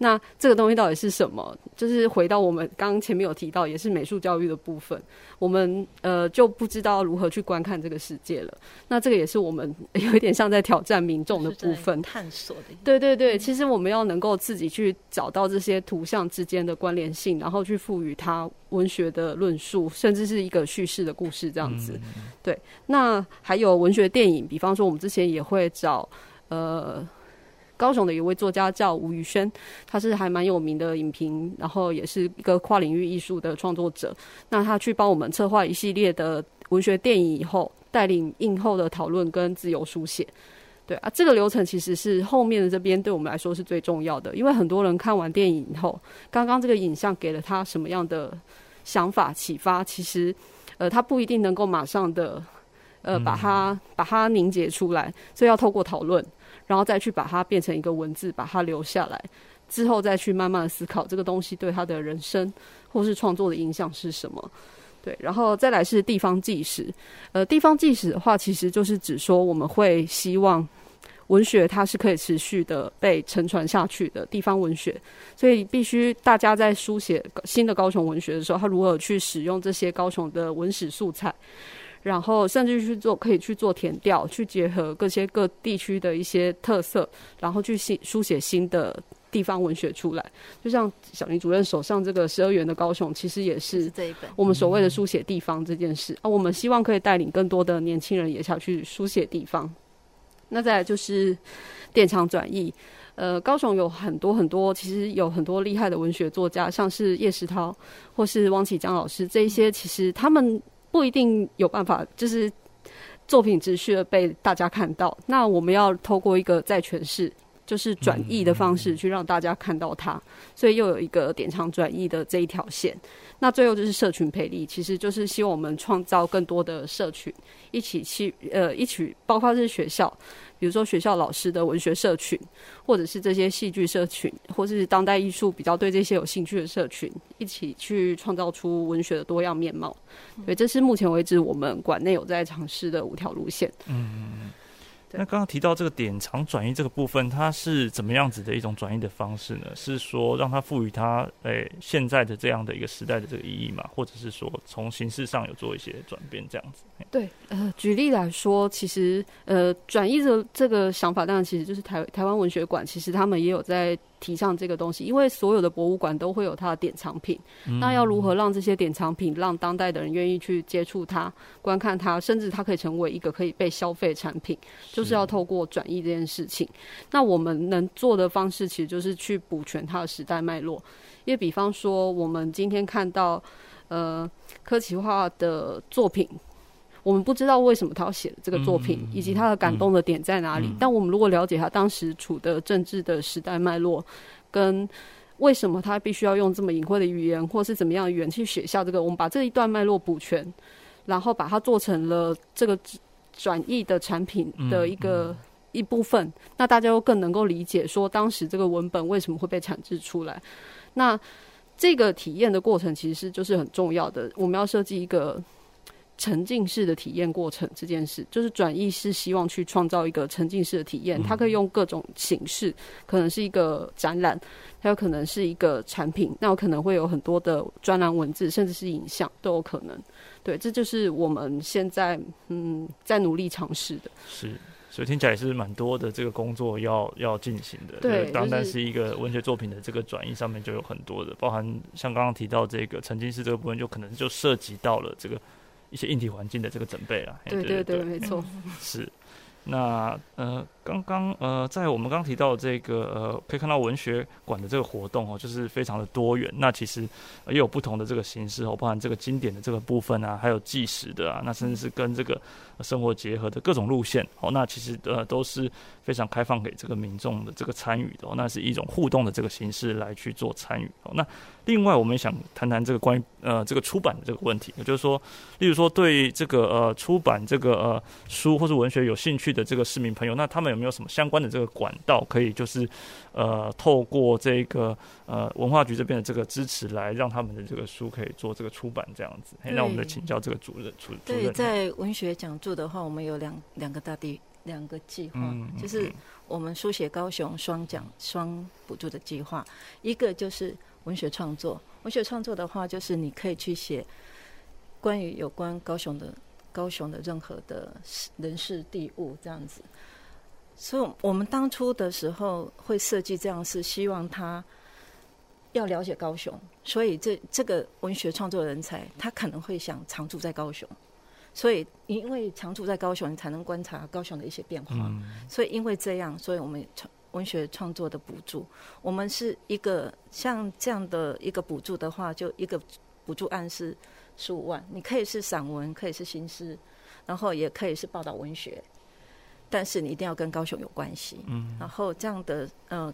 那这个东西到底是什么？就是回到我们刚刚前面有提到，也是美术教育的部分，我们呃就不知道如何去观看这个世界了。那这个也是我们 有一点像在挑战民众的部分，探索的。对对对，其实我们要能够自己去找到这些图像之间的关联性，然后去赋予它文学的论述，甚至是一个叙事的故事这样子。对，那还有文学电影，比方说我们之前也会找呃。高雄的一位作家叫吴宇轩，他是还蛮有名的影评，然后也是一个跨领域艺术的创作者。那他去帮我们策划一系列的文学电影以后，带领映后的讨论跟自由书写。对啊，这个流程其实是后面的这边对我们来说是最重要的，因为很多人看完电影以后，刚刚这个影像给了他什么样的想法启发，其实呃他不一定能够马上的呃把它把它凝结出来，所以要透过讨论。然后再去把它变成一个文字，把它留下来，之后再去慢慢的思考这个东西对他的人生或是创作的影响是什么。对，然后再来是地方纪实。呃，地方纪实的话，其实就是指说我们会希望文学它是可以持续的被承传下去的地方文学，所以必须大家在书写新的高雄文学的时候，他如何去使用这些高雄的文史素材。然后甚至去做，可以去做填调，去结合各些各地区的一些特色，然后去新书写新的地方文学出来。就像小林主任手上这个十二元的高雄，其实也是这一本我们所谓的书写地方这件事啊。我们希望可以带领更多的年轻人也想去书写地方。那再来就是电厂转译，呃，高雄有很多很多，其实有很多厉害的文学作家，像是叶石涛或是汪启江老师，这一些其实他们。不一定有办法，就是作品持续的被大家看到。那我们要透过一个再诠释，就是转译的方式，去让大家看到它。所以又有一个点唱转译的这一条线。那最后就是社群培力，其实就是希望我们创造更多的社群，一起去呃一起，包括是学校。比如说学校老师的文学社群，或者是这些戏剧社群，或者是当代艺术比较对这些有兴趣的社群，一起去创造出文学的多样面貌。对，这是目前为止我们馆内有在尝试的五条路线。嗯。那刚刚提到这个典藏转移这个部分，它是怎么样子的一种转移的方式呢？是说让它赋予它诶、现在的这样的一个时代的这个意义嘛？或者是说从形式上有做一些转变这样子？对，呃，举例来说，其实呃转移的这个想法，当然其实就是台台湾文学馆，其实他们也有在。提倡这个东西，因为所有的博物馆都会有它的典藏品，嗯，那要如何让这些典藏品让当代的人愿意去接触它、观看它，甚至它可以成为一个可以被消费产品，就是要透过转移这件事情。那我们能做的方式，其实就是去补全它的时代脉络。因为比方说，我们今天看到呃科奇化的作品。我们不知道为什么他要写这个作品，以及他的感动的点在哪里。但我们如果了解他当时处的政治的时代脉络，跟为什么他必须要用这么隐晦的语言，或是怎么样的语言去写下这个，我们把这一段脉络补全，然后把它做成了这个转译的产品的一个一部分，那大家又更能够理解说当时这个文本为什么会被产制出来。那这个体验的过程其实就是很重要的，我们要设计一个。沉浸式的体验过程这件事，就是转译是希望去创造一个沉浸式的体验。它可以用各种形式，可能是一个展览，它有可能是一个产品，那有可能会有很多的专栏文字，甚至是影像都有可能。对，这就是我们现在嗯在努力尝试的。是，所以听起来是蛮多的这个工作要要进行的。对，单单是一个文学作品的这个转译上面就有很多的，包含像刚刚提到这个沉浸式这个部分，就可能就涉及到了这个。一些硬体环境的这个准备啊，对对对，对，没错，是。那呃，刚刚呃，在我们刚提到这个呃，可以看到文学馆的这个活动哦，就是非常的多元。那其实也有不同的这个形式哦，包含这个经典的这个部分啊，还有纪实的啊，那甚至是跟这个生活结合的各种路线哦，那其实呃都是非常开放给这个民众的这个参与的哦，那是一种互动的这个形式来去做参与哦。那另外我们想谈谈这个关于呃这个出版的这个问题，也就是说，例如说对这个呃出版这个呃书或是文学有兴趣的。这个市民朋友，那他们没有什么相关的这个管道，可以就是呃透过这个呃文化局这边的这个支持，来让他们的这个书可以做这个出版这样子？那我们来请教这个主任。主对，在文学讲座的话，我们有两两个大地两个计划，嗯、就是我们书写高雄双奖双补助的计划，一个就是文学创作，文学创作的话，就是你可以去写关于有关高雄的。高雄的任何的人事地物这样子，所以我们当初的时候会设计这样，是希望他要了解高雄，所以这这个文学创作人才，他可能会想常住在高雄，所以因为常住在高雄，你才能观察高雄的一些变化。所以因为这样，所以我们创文学创作的补助，我们是一个像这样的一个补助的话，就一个补助案是。十五万，你可以是散文，可以是新诗，然后也可以是报道文学，但是你一定要跟高雄有关系。嗯，然后这样的，嗯、呃，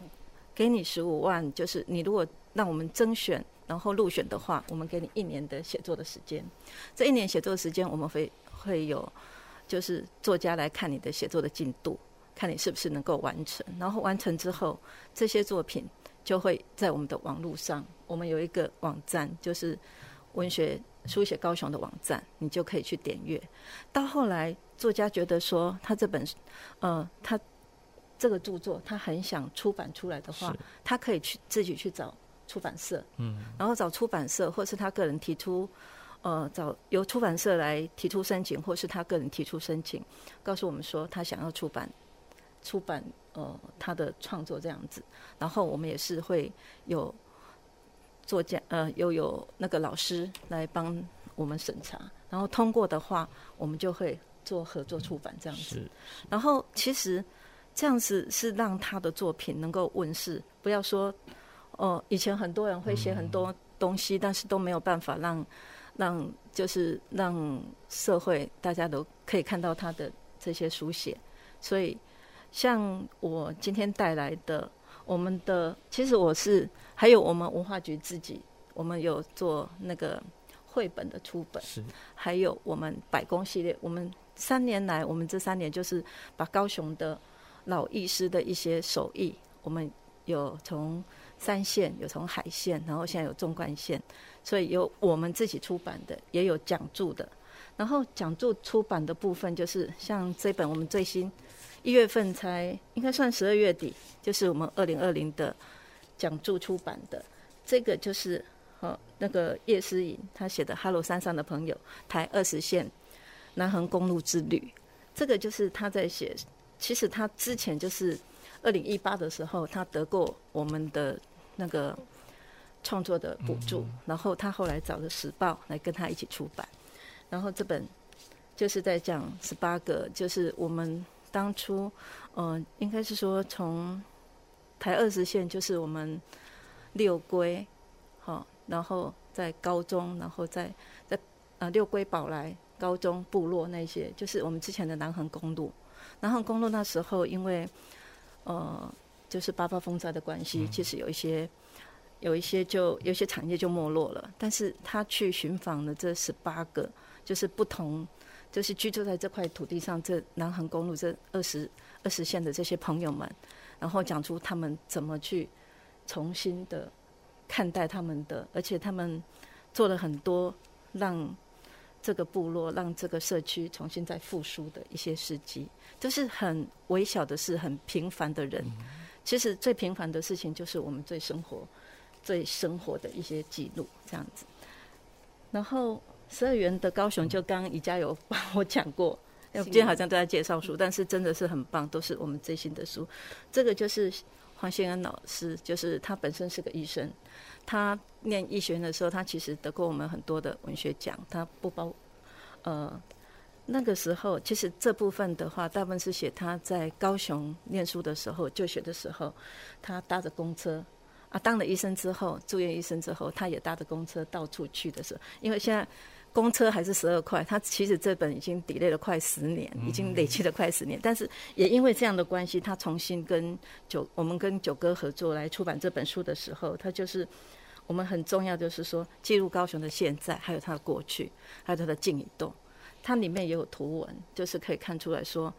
给你十五万，就是你如果让我们征选，然后入选的话，我们给你一年的写作的时间。这一年写作的时间，我们会会有，就是作家来看你的写作的进度，看你是不是能够完成。然后完成之后，这些作品就会在我们的网络上，我们有一个网站，就是文学。书写高雄的网站，你就可以去点阅。到后来，作家觉得说他这本，呃，他这个著作他很想出版出来的话，他可以去自己去找出版社，嗯，然后找出版社，或是他个人提出，呃，找由出版社来提出申请，或是他个人提出申请，告诉我们说他想要出版，出版呃他的创作这样子，然后我们也是会有。作家呃，又有那个老师来帮我们审查，然后通过的话，我们就会做合作出版这样子。然后其实这样子是让他的作品能够问世，不要说哦、呃，以前很多人会写很多东西，嗯、但是都没有办法让让就是让社会大家都可以看到他的这些书写。所以像我今天带来的。我们的其实我是还有我们文化局自己，我们有做那个绘本的出本，是还有我们百工系列。我们三年来，我们这三年就是把高雄的老艺师的一些手艺，我们有从三线，有从海线，然后现在有纵贯线，所以有我们自己出版的，也有讲着的。然后讲着出版的部分，就是像这本我们最新。一月份才应该算十二月底，就是我们二零二零的讲着出版的这个，就是哦那个叶诗颖他写的《哈喽山上的朋友》台二十线南横公路之旅，这个就是他在写。其实他之前就是二零一八的时候，他得过我们的那个创作的补助，然后他后来找了时报来跟他一起出版，然后这本就是在讲十八个，就是我们。当初，嗯、呃，应该是说从台二十线，就是我们六龟，好，然后在高中，然后在在呃六龟宝来高中部落那些，就是我们之前的南横公路。南横公路那时候因为呃就是八八风灾的关系，其实有一些有一些就有些产业就没落了。但是他去寻访的这十八个，就是不同。就是居住在这块土地上，这南横公路这二十二十线的这些朋友们，然后讲出他们怎么去重新的看待他们的，而且他们做了很多让这个部落、让这个社区重新再复苏的一些事迹，就是很微小的事，很平凡的人。其实最平凡的事情，就是我们最生活、最生活的一些记录，这样子。然后。十二元的高雄，就刚刚宜家有帮我讲过，今天好像都在介绍书，但是真的是很棒，都是我们最新的书。这个就是黄先恩老师，就是他本身是个医生，他念医学院的时候，他其实得过我们很多的文学奖，他不包呃那个时候，其实这部分的话，大部分是写他在高雄念书的时候，就学的时候，他搭着公车啊，当了医生之后，住院医生之后，他也搭着公车到处去的时候，因为现在公车还是十二块，他其实这本已经 delay 了快十年，已经累积了快十年，但是也因为这样的关系，他重新跟九我们跟九哥合作来出版这本书的时候，他就是我们很重要，就是说记录高雄的现在，还有他的过去，还有他的静与动。它里面也有图文，就是可以看出来说，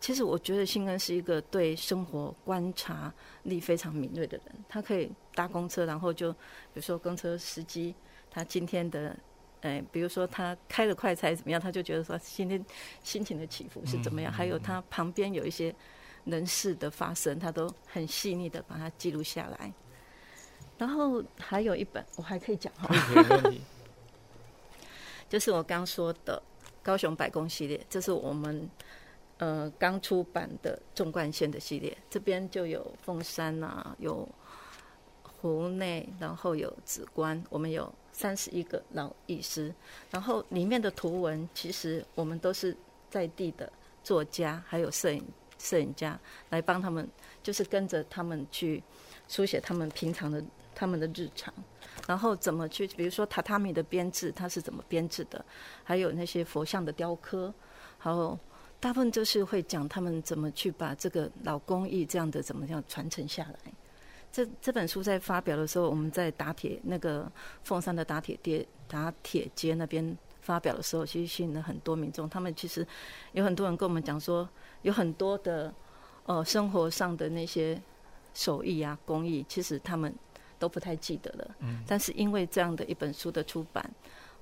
其实我觉得新恩是一个对生活观察力非常敏锐的人。他可以搭公车，然后就比如说公车司机他今天的，哎，比如说他开了快餐怎么样，他就觉得说今天心情的起伏是怎么样。还有他旁边有一些人事的发生，他都很细腻的把它记录下来。然后还有一本我还可以讲哈，就是我刚说的。高雄百工系列，这是我们呃刚出版的纵贯线的系列。这边就有凤山啊，有湖内，然后有紫关，我们有三十一个老医师。然后里面的图文，其实我们都是在地的作家，还有摄影摄影家来帮他们，就是跟着他们去书写他们平常的他们的日常。然后怎么去，比如说榻榻米的编制，它是怎么编制的？还有那些佛像的雕刻，还有大部分就是会讲他们怎么去把这个老工艺这样的怎么样传承下来。这这本书在发表的时候，我们在打铁那个凤山的打铁街打铁街那边发表的时候，其实吸引了很多民众。他们其实有很多人跟我们讲说，有很多的呃生活上的那些手艺啊工艺，其实他们。都不太记得了，嗯，但是因为这样的一本书的出版，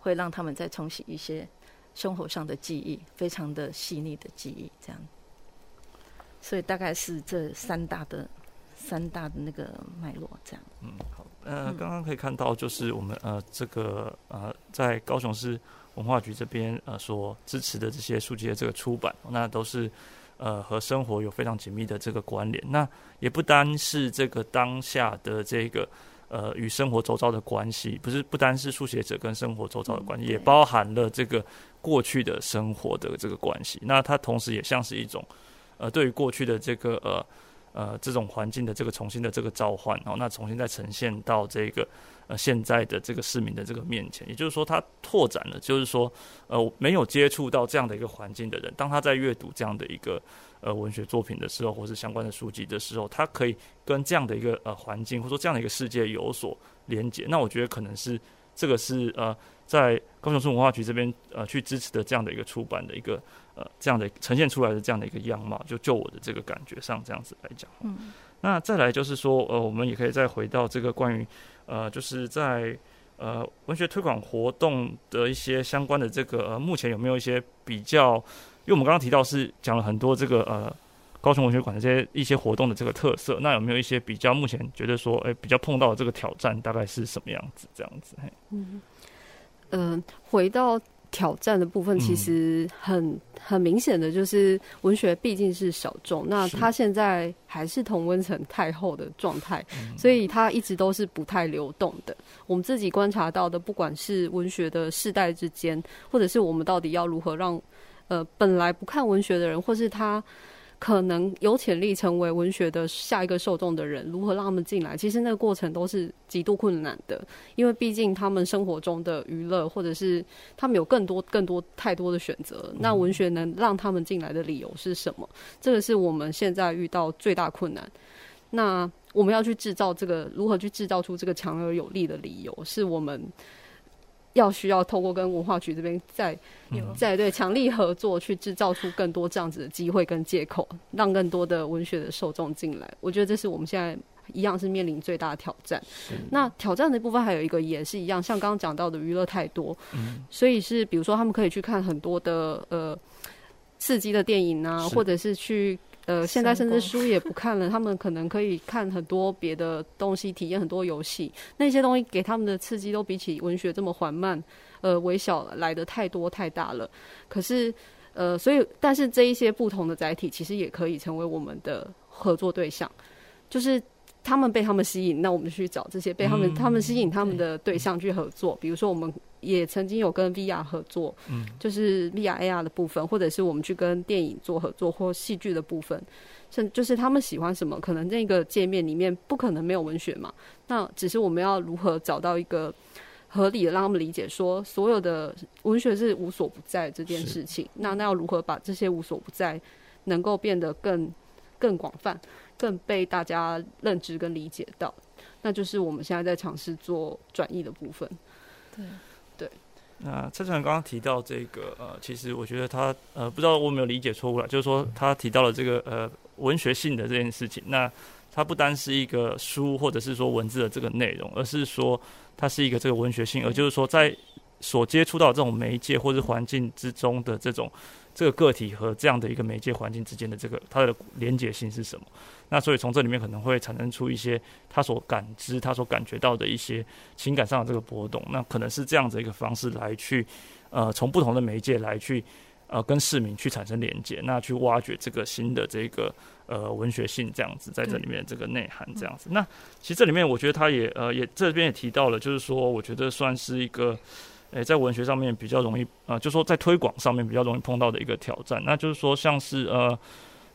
会让他们再重洗一些生活上的记忆，非常的细腻的记忆，这样。所以大概是这三大的三大的那个脉络，这样。嗯，好，呃，刚刚可以看到，就是我们呃这个呃在高雄市文化局这边呃所支持的这些书籍的这个出版，那都是。呃，和生活有非常紧密的这个关联。那也不单是这个当下的这个呃与生活周遭的关系，不是不单是书写者跟生活周遭的关系，也包含了这个过去的生活的这个关系。那它同时也像是一种呃对于过去的这个呃呃这种环境的这个重新的这个召唤，然后那重新再呈现到这个。呃，现在的这个市民的这个面前，也就是说，他拓展了，就是说，呃，没有接触到这样的一个环境的人，当他在阅读这样的一个呃文学作品的时候，或是相关的书籍的时候，他可以跟这样的一个呃环境，或者说这样的一个世界有所连接。那我觉得可能是这个是呃，在高雄市文化局这边呃去支持的这样的一个出版的一个呃这样的呈现出来的这样的一个样貌。就就我的这个感觉上这样子来讲，嗯，那再来就是说，呃，我们也可以再回到这个关于。呃，就是在呃文学推广活动的一些相关的这个，呃，目前有没有一些比较？因为我们刚刚提到是讲了很多这个呃高雄文学馆的这些一些活动的这个特色，那有没有一些比较目前觉得说，哎，比较碰到的这个挑战大概是什么样子？这样子，嘿，嗯，嗯，回到。挑战的部分其实很很明显的就是文学毕竟是小众，那它现在还是同温层太厚的状态，所以它一直都是不太流动的。我们自己观察到的，不管是文学的世代之间，或者是我们到底要如何让呃本来不看文学的人，或是他。可能有潜力成为文学的下一个受众的人，如何让他们进来？其实那个过程都是极度困难的，因为毕竟他们生活中的娱乐，或者是他们有更多、更多、太多的选择。那文学能让他们进来的理由是什么？这个是我们现在遇到最大困难。那我们要去制造这个，如何去制造出这个强而有力的理由，是我们。要需要透过跟文化局这边再再对强力合作，去制造出更多这样子的机会跟借口，让更多的文学的受众进来。我觉得这是我们现在一样是面临最大的挑战。那挑战的部分还有一个也是一样，像刚刚讲到的娱乐太多，所以是比如说他们可以去看很多的呃刺激的电影啊，或者是去。呃，现在甚至书也不看了，他们可能可以看很多别的东西，体验很多游戏。那些东西给他们的刺激都比起文学这么缓慢，呃，微小来的太多太大了。可是，呃，所以，但是这一些不同的载体，其实也可以成为我们的合作对象。就是他们被他们吸引，那我们去找这些被他们、嗯、他们吸引他们的对象去合作。比如说，我们也曾经有跟 VR 合作，嗯，就是 VR AR 的部分，或者是我们去跟电影做合作或戏剧的部分，甚就是他们喜欢什么，可能那个界面里面不可能没有文学嘛，那只是我们要如何找到一个合理的让他们理解，说所有的文学是无所不在这件事情，那那要如何把这些无所不在能够变得更更广泛，更被大家认知跟理解到，那就是我们现在在尝试做转译的部分，对。那蔡主任刚刚提到这个呃，其实我觉得他呃，不知道我有没有理解错误了，就是说他提到了这个呃文学性的这件事情，那它不单是一个书或者是说文字的这个内容，而是说它是一个这个文学性，而就是说在所接触到这种媒介或者环境之中的这种。这个个体和这样的一个媒介环境之间的这个它的连结性是什么？那所以从这里面可能会产生出一些他所感知、他所感觉到的一些情感上的这个波动。那可能是这样子一个方式来去，呃，从不同的媒介来去，呃，跟市民去产生连接，那去挖掘这个新的这个呃文学性这样子在这里面这个内涵这样子。那其实这里面我觉得他也呃也这边也提到了，就是说我觉得算是一个。诶，在文学上面比较容易，呃，就说在推广上面比较容易碰到的一个挑战，那就是说，像是呃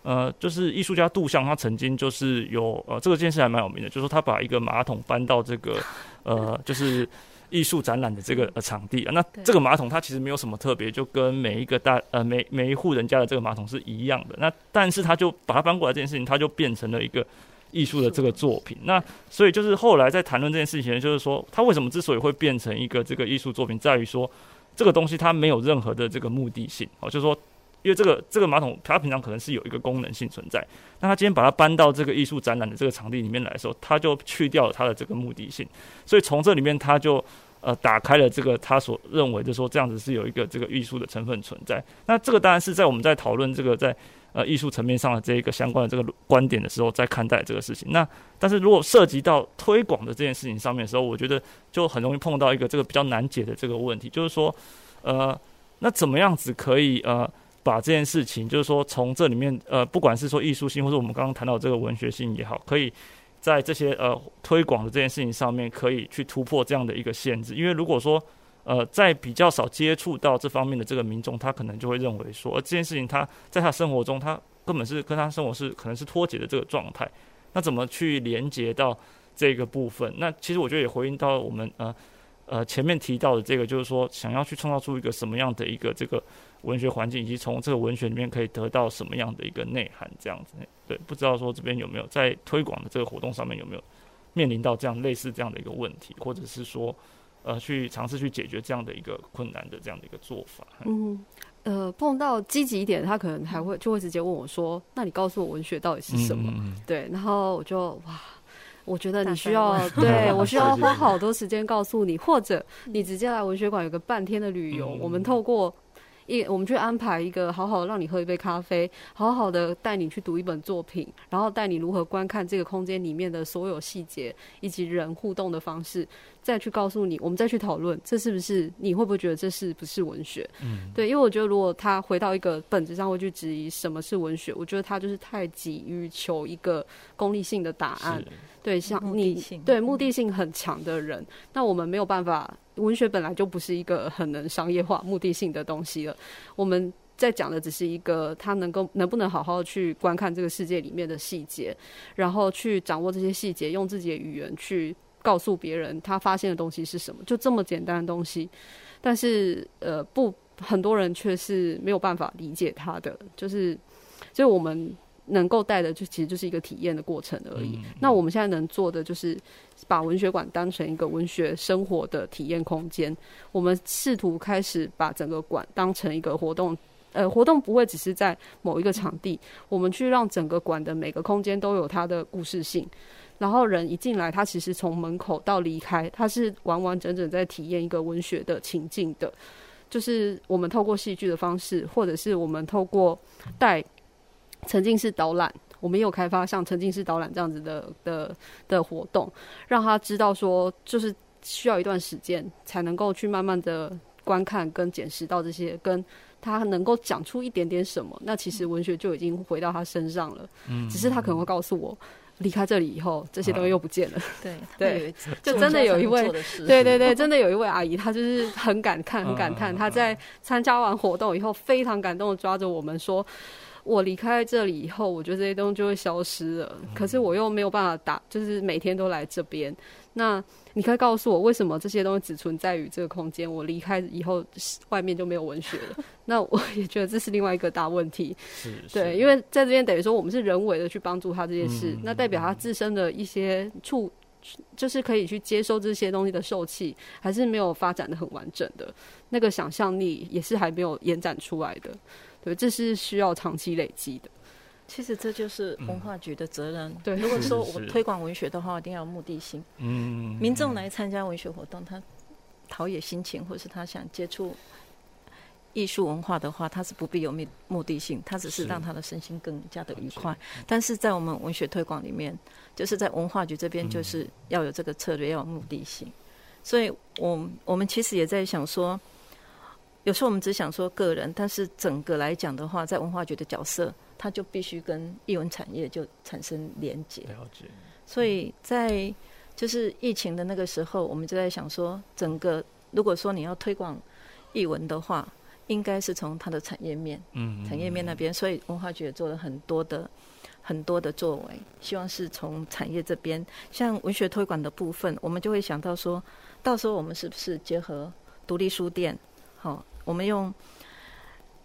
呃，就是艺术家杜象，他曾经就是有呃，这个件事还蛮有名的，就是说他把一个马桶搬到这个 呃，就是艺术展览的这个呃场地啊，那这个马桶它其实没有什么特别，就跟每一个大呃每每一户人家的这个马桶是一样的，那但是他就把它搬过来这件事情，他就变成了一个。艺术的这个作品，那所以就是后来在谈论这件事情，就是说他为什么之所以会变成一个这个艺术作品，在于说这个东西它没有任何的这个目的性哦，就是说，因为这个这个马桶它平常可能是有一个功能性存在，那他今天把它搬到这个艺术展览的这个场地里面来的时候，他就去掉了它的这个目的性，所以从这里面他就呃打开了这个他所认为的说这样子是有一个这个艺术的成分存在，那这个当然是在我们在讨论这个在。呃，艺术层面上的这一个相关的这个观点的时候，在看待这个事情。那但是如果涉及到推广的这件事情上面的时候，我觉得就很容易碰到一个这个比较难解的这个问题，就是说，呃，那怎么样子可以呃把这件事情，就是说从这里面呃，不管是说艺术性，或者我们刚刚谈到这个文学性也好，可以在这些呃推广的这件事情上面，可以去突破这样的一个限制。因为如果说呃，在比较少接触到这方面的这个民众，他可能就会认为说，这件事情他在他生活中，他根本是跟他生活是可能是脱节的这个状态。那怎么去连接到这个部分？那其实我觉得也回应到我们呃呃前面提到的这个，就是说想要去创造出一个什么样的一个这个文学环境，以及从这个文学里面可以得到什么样的一个内涵，这样子。对，不知道说这边有没有在推广的这个活动上面有没有面临到这样类似这样的一个问题，或者是说。呃，去尝试去解决这样的一个困难的这样的一个做法。嗯，呃，碰到积极一点，他可能还会就会直接问我说：“那你告诉我文学到底是什么？”嗯、对，然后我就哇，我觉得你需要对 我需要花好多时间告诉你，或者你直接来文学馆有个半天的旅游，嗯、我们透过。一，我们去安排一个好好让你喝一杯咖啡，好好的带你去读一本作品，然后带你如何观看这个空间里面的所有细节以及人互动的方式，再去告诉你，我们再去讨论这是不是你会不会觉得这是不是文学？嗯，对，因为我觉得如果他回到一个本质上会去质疑什么是文学，我觉得他就是太急于求一个功利性的答案。对，像你对目的性很强的人，那我们没有办法。文学本来就不是一个很能商业化、目的性的东西了。我们在讲的只是一个他能够能不能好好去观看这个世界里面的细节，然后去掌握这些细节，用自己的语言去告诉别人他发现的东西是什么，就这么简单的东西。但是呃，不，很多人却是没有办法理解他的，就是，就我们。能够带的就其实就是一个体验的过程而已。嗯。那我们现在能做的就是把文学馆当成一个文学生活的体验空间。我们试图开始把整个馆当成一个活动，呃，活动不会只是在某一个场地，我们去让整个馆的每个空间都有它的故事性。然后人一进来，他其实从门口到离开，他是完完整整在体验一个文学的情境的。就是我们透过戏剧的方式，或者是我们透过带。沉浸式导览，我们也有开发像沉浸式导览这样子的的的活动，让他知道说，就是需要一段时间才能够去慢慢的观看跟检视到这些，跟他能够讲出一点点什么，那其实文学就已经回到他身上了。嗯，只是他可能会告诉我，离开这里以后，这些东西又不见了。对对，就真的有一位，对对对，真的有一位阿姨，她就是很感叹，很感叹。她在参加完活动以后，非常感动的抓着我们说：“我离开这里以后，我觉得这些东西就会消失了。可是我又没有办法打，就是每天都来这边。那你可以告诉我，为什么这些东西只存在于这个空间？我离开以后，外面就没有文学了？那我也觉得这是另外一个大问题。是，对，因为在这边等于说我们是人为的去帮助他这件事，那代表他自身的一些处，就是可以去接收这些东西的受气，还是没有发展的很完整的，那个想象力也是还没有延展出来的。对，这是需要长期累积的。其实这就是文化局的责任。对，如果说我推广文学的话，一定要有目的性。嗯，民众来参加文学活动，他陶冶心情，或是他想接触艺术文化的话，他是不必有目目的性，他只是让他的身心更加的愉快。但是在我们文学推广里面，就是在文化局这边，就是要有这个策略，要有目的性。所以我我们其实也在想说，有时候我们只想说个人，但是整个来讲的话，在文化局的角色。它就必须跟艺文产业就产生连结，了解。所以在就是疫情的那个时候，我们就在想说，整个如果说你要推广艺文的话，应该是从它的产业面，嗯，产业面那边。所以文化局也做了很多的很多的作为，希望是从产业这边，像文学推广的部分，我们就会想到说，到时候我们是不是结合独立书店，好，我们用。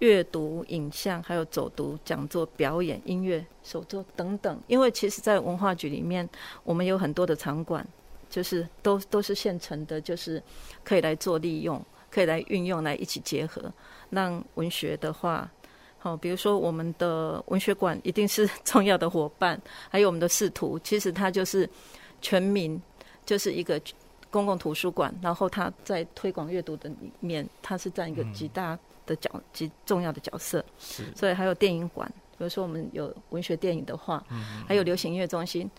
阅读、影像，还有走读、讲座、表演、音乐、手作等等。因为其实，在文化局里面，我们有很多的场馆，就是都都是现成的，就是可以来做利用，可以来运用，来一起结合，让文学的话，好，比如说我们的文学馆一定是重要的伙伴，还有我们的视图，其实它就是全民，就是一个公共图书馆，然后它在推广阅读的里面，它是占一个极大。嗯的角极重要的角色，是，所以还有电影馆，比如说我们有文学电影的话，嗯、还有流行音乐中心，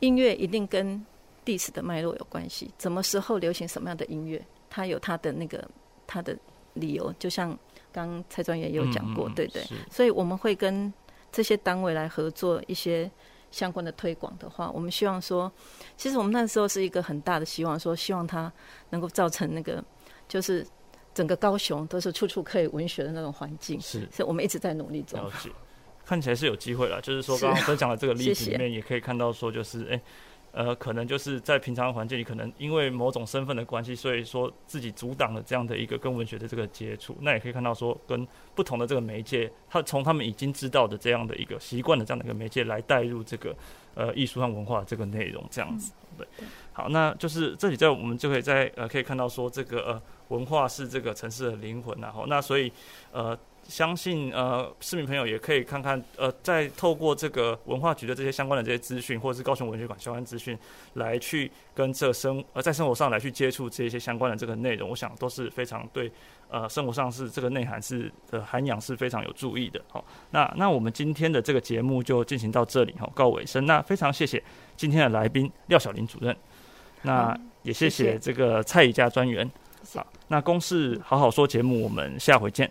音乐一定跟历史的脉络有关系。什么时候流行什么样的音乐，它有它的那个它的理由。就像刚蔡专员有讲过，对对，所以我们会跟这些单位来合作一些相关的推广的话，我们希望说，其实我们那时候是一个很大的希望，说希望它能够造成那个就是。整个高雄都是处处可以文学的那种环境，是，所以我们一直在努力中。了解，看起来是有机会了。就是说，刚刚分享的这个例子里面，也可以看到说，就是哎，呃，可能就是在平常的环境里，可能因为某种身份的关系，所以说自己阻挡了这样的一个跟文学的这个接触。那也可以看到说，跟不同的这个媒介，他从他们已经知道的这样的一个习惯的这样的一个媒介来带入这个呃艺术和文化这个内容，这样子。嗯、对，好，那就是这里在我们就可以在呃可以看到说这个呃。文化是这个城市的灵魂，然后那所以，呃，相信呃市民朋友也可以看看，呃，在透过这个文化局的这些相关的这些资讯，或者是高雄文学馆相关资讯，来去跟这生呃在生活上来去接触这些相关的这个内容，我想都是非常对呃生活上是这个内涵是的涵养是非常有注意的。好，那那我们今天的这个节目就进行到这里哈，告尾声。那非常谢谢今天的来宾廖小林主任，那也谢谢这个蔡宜家专员。好，那公事好好说节目，我们下回见。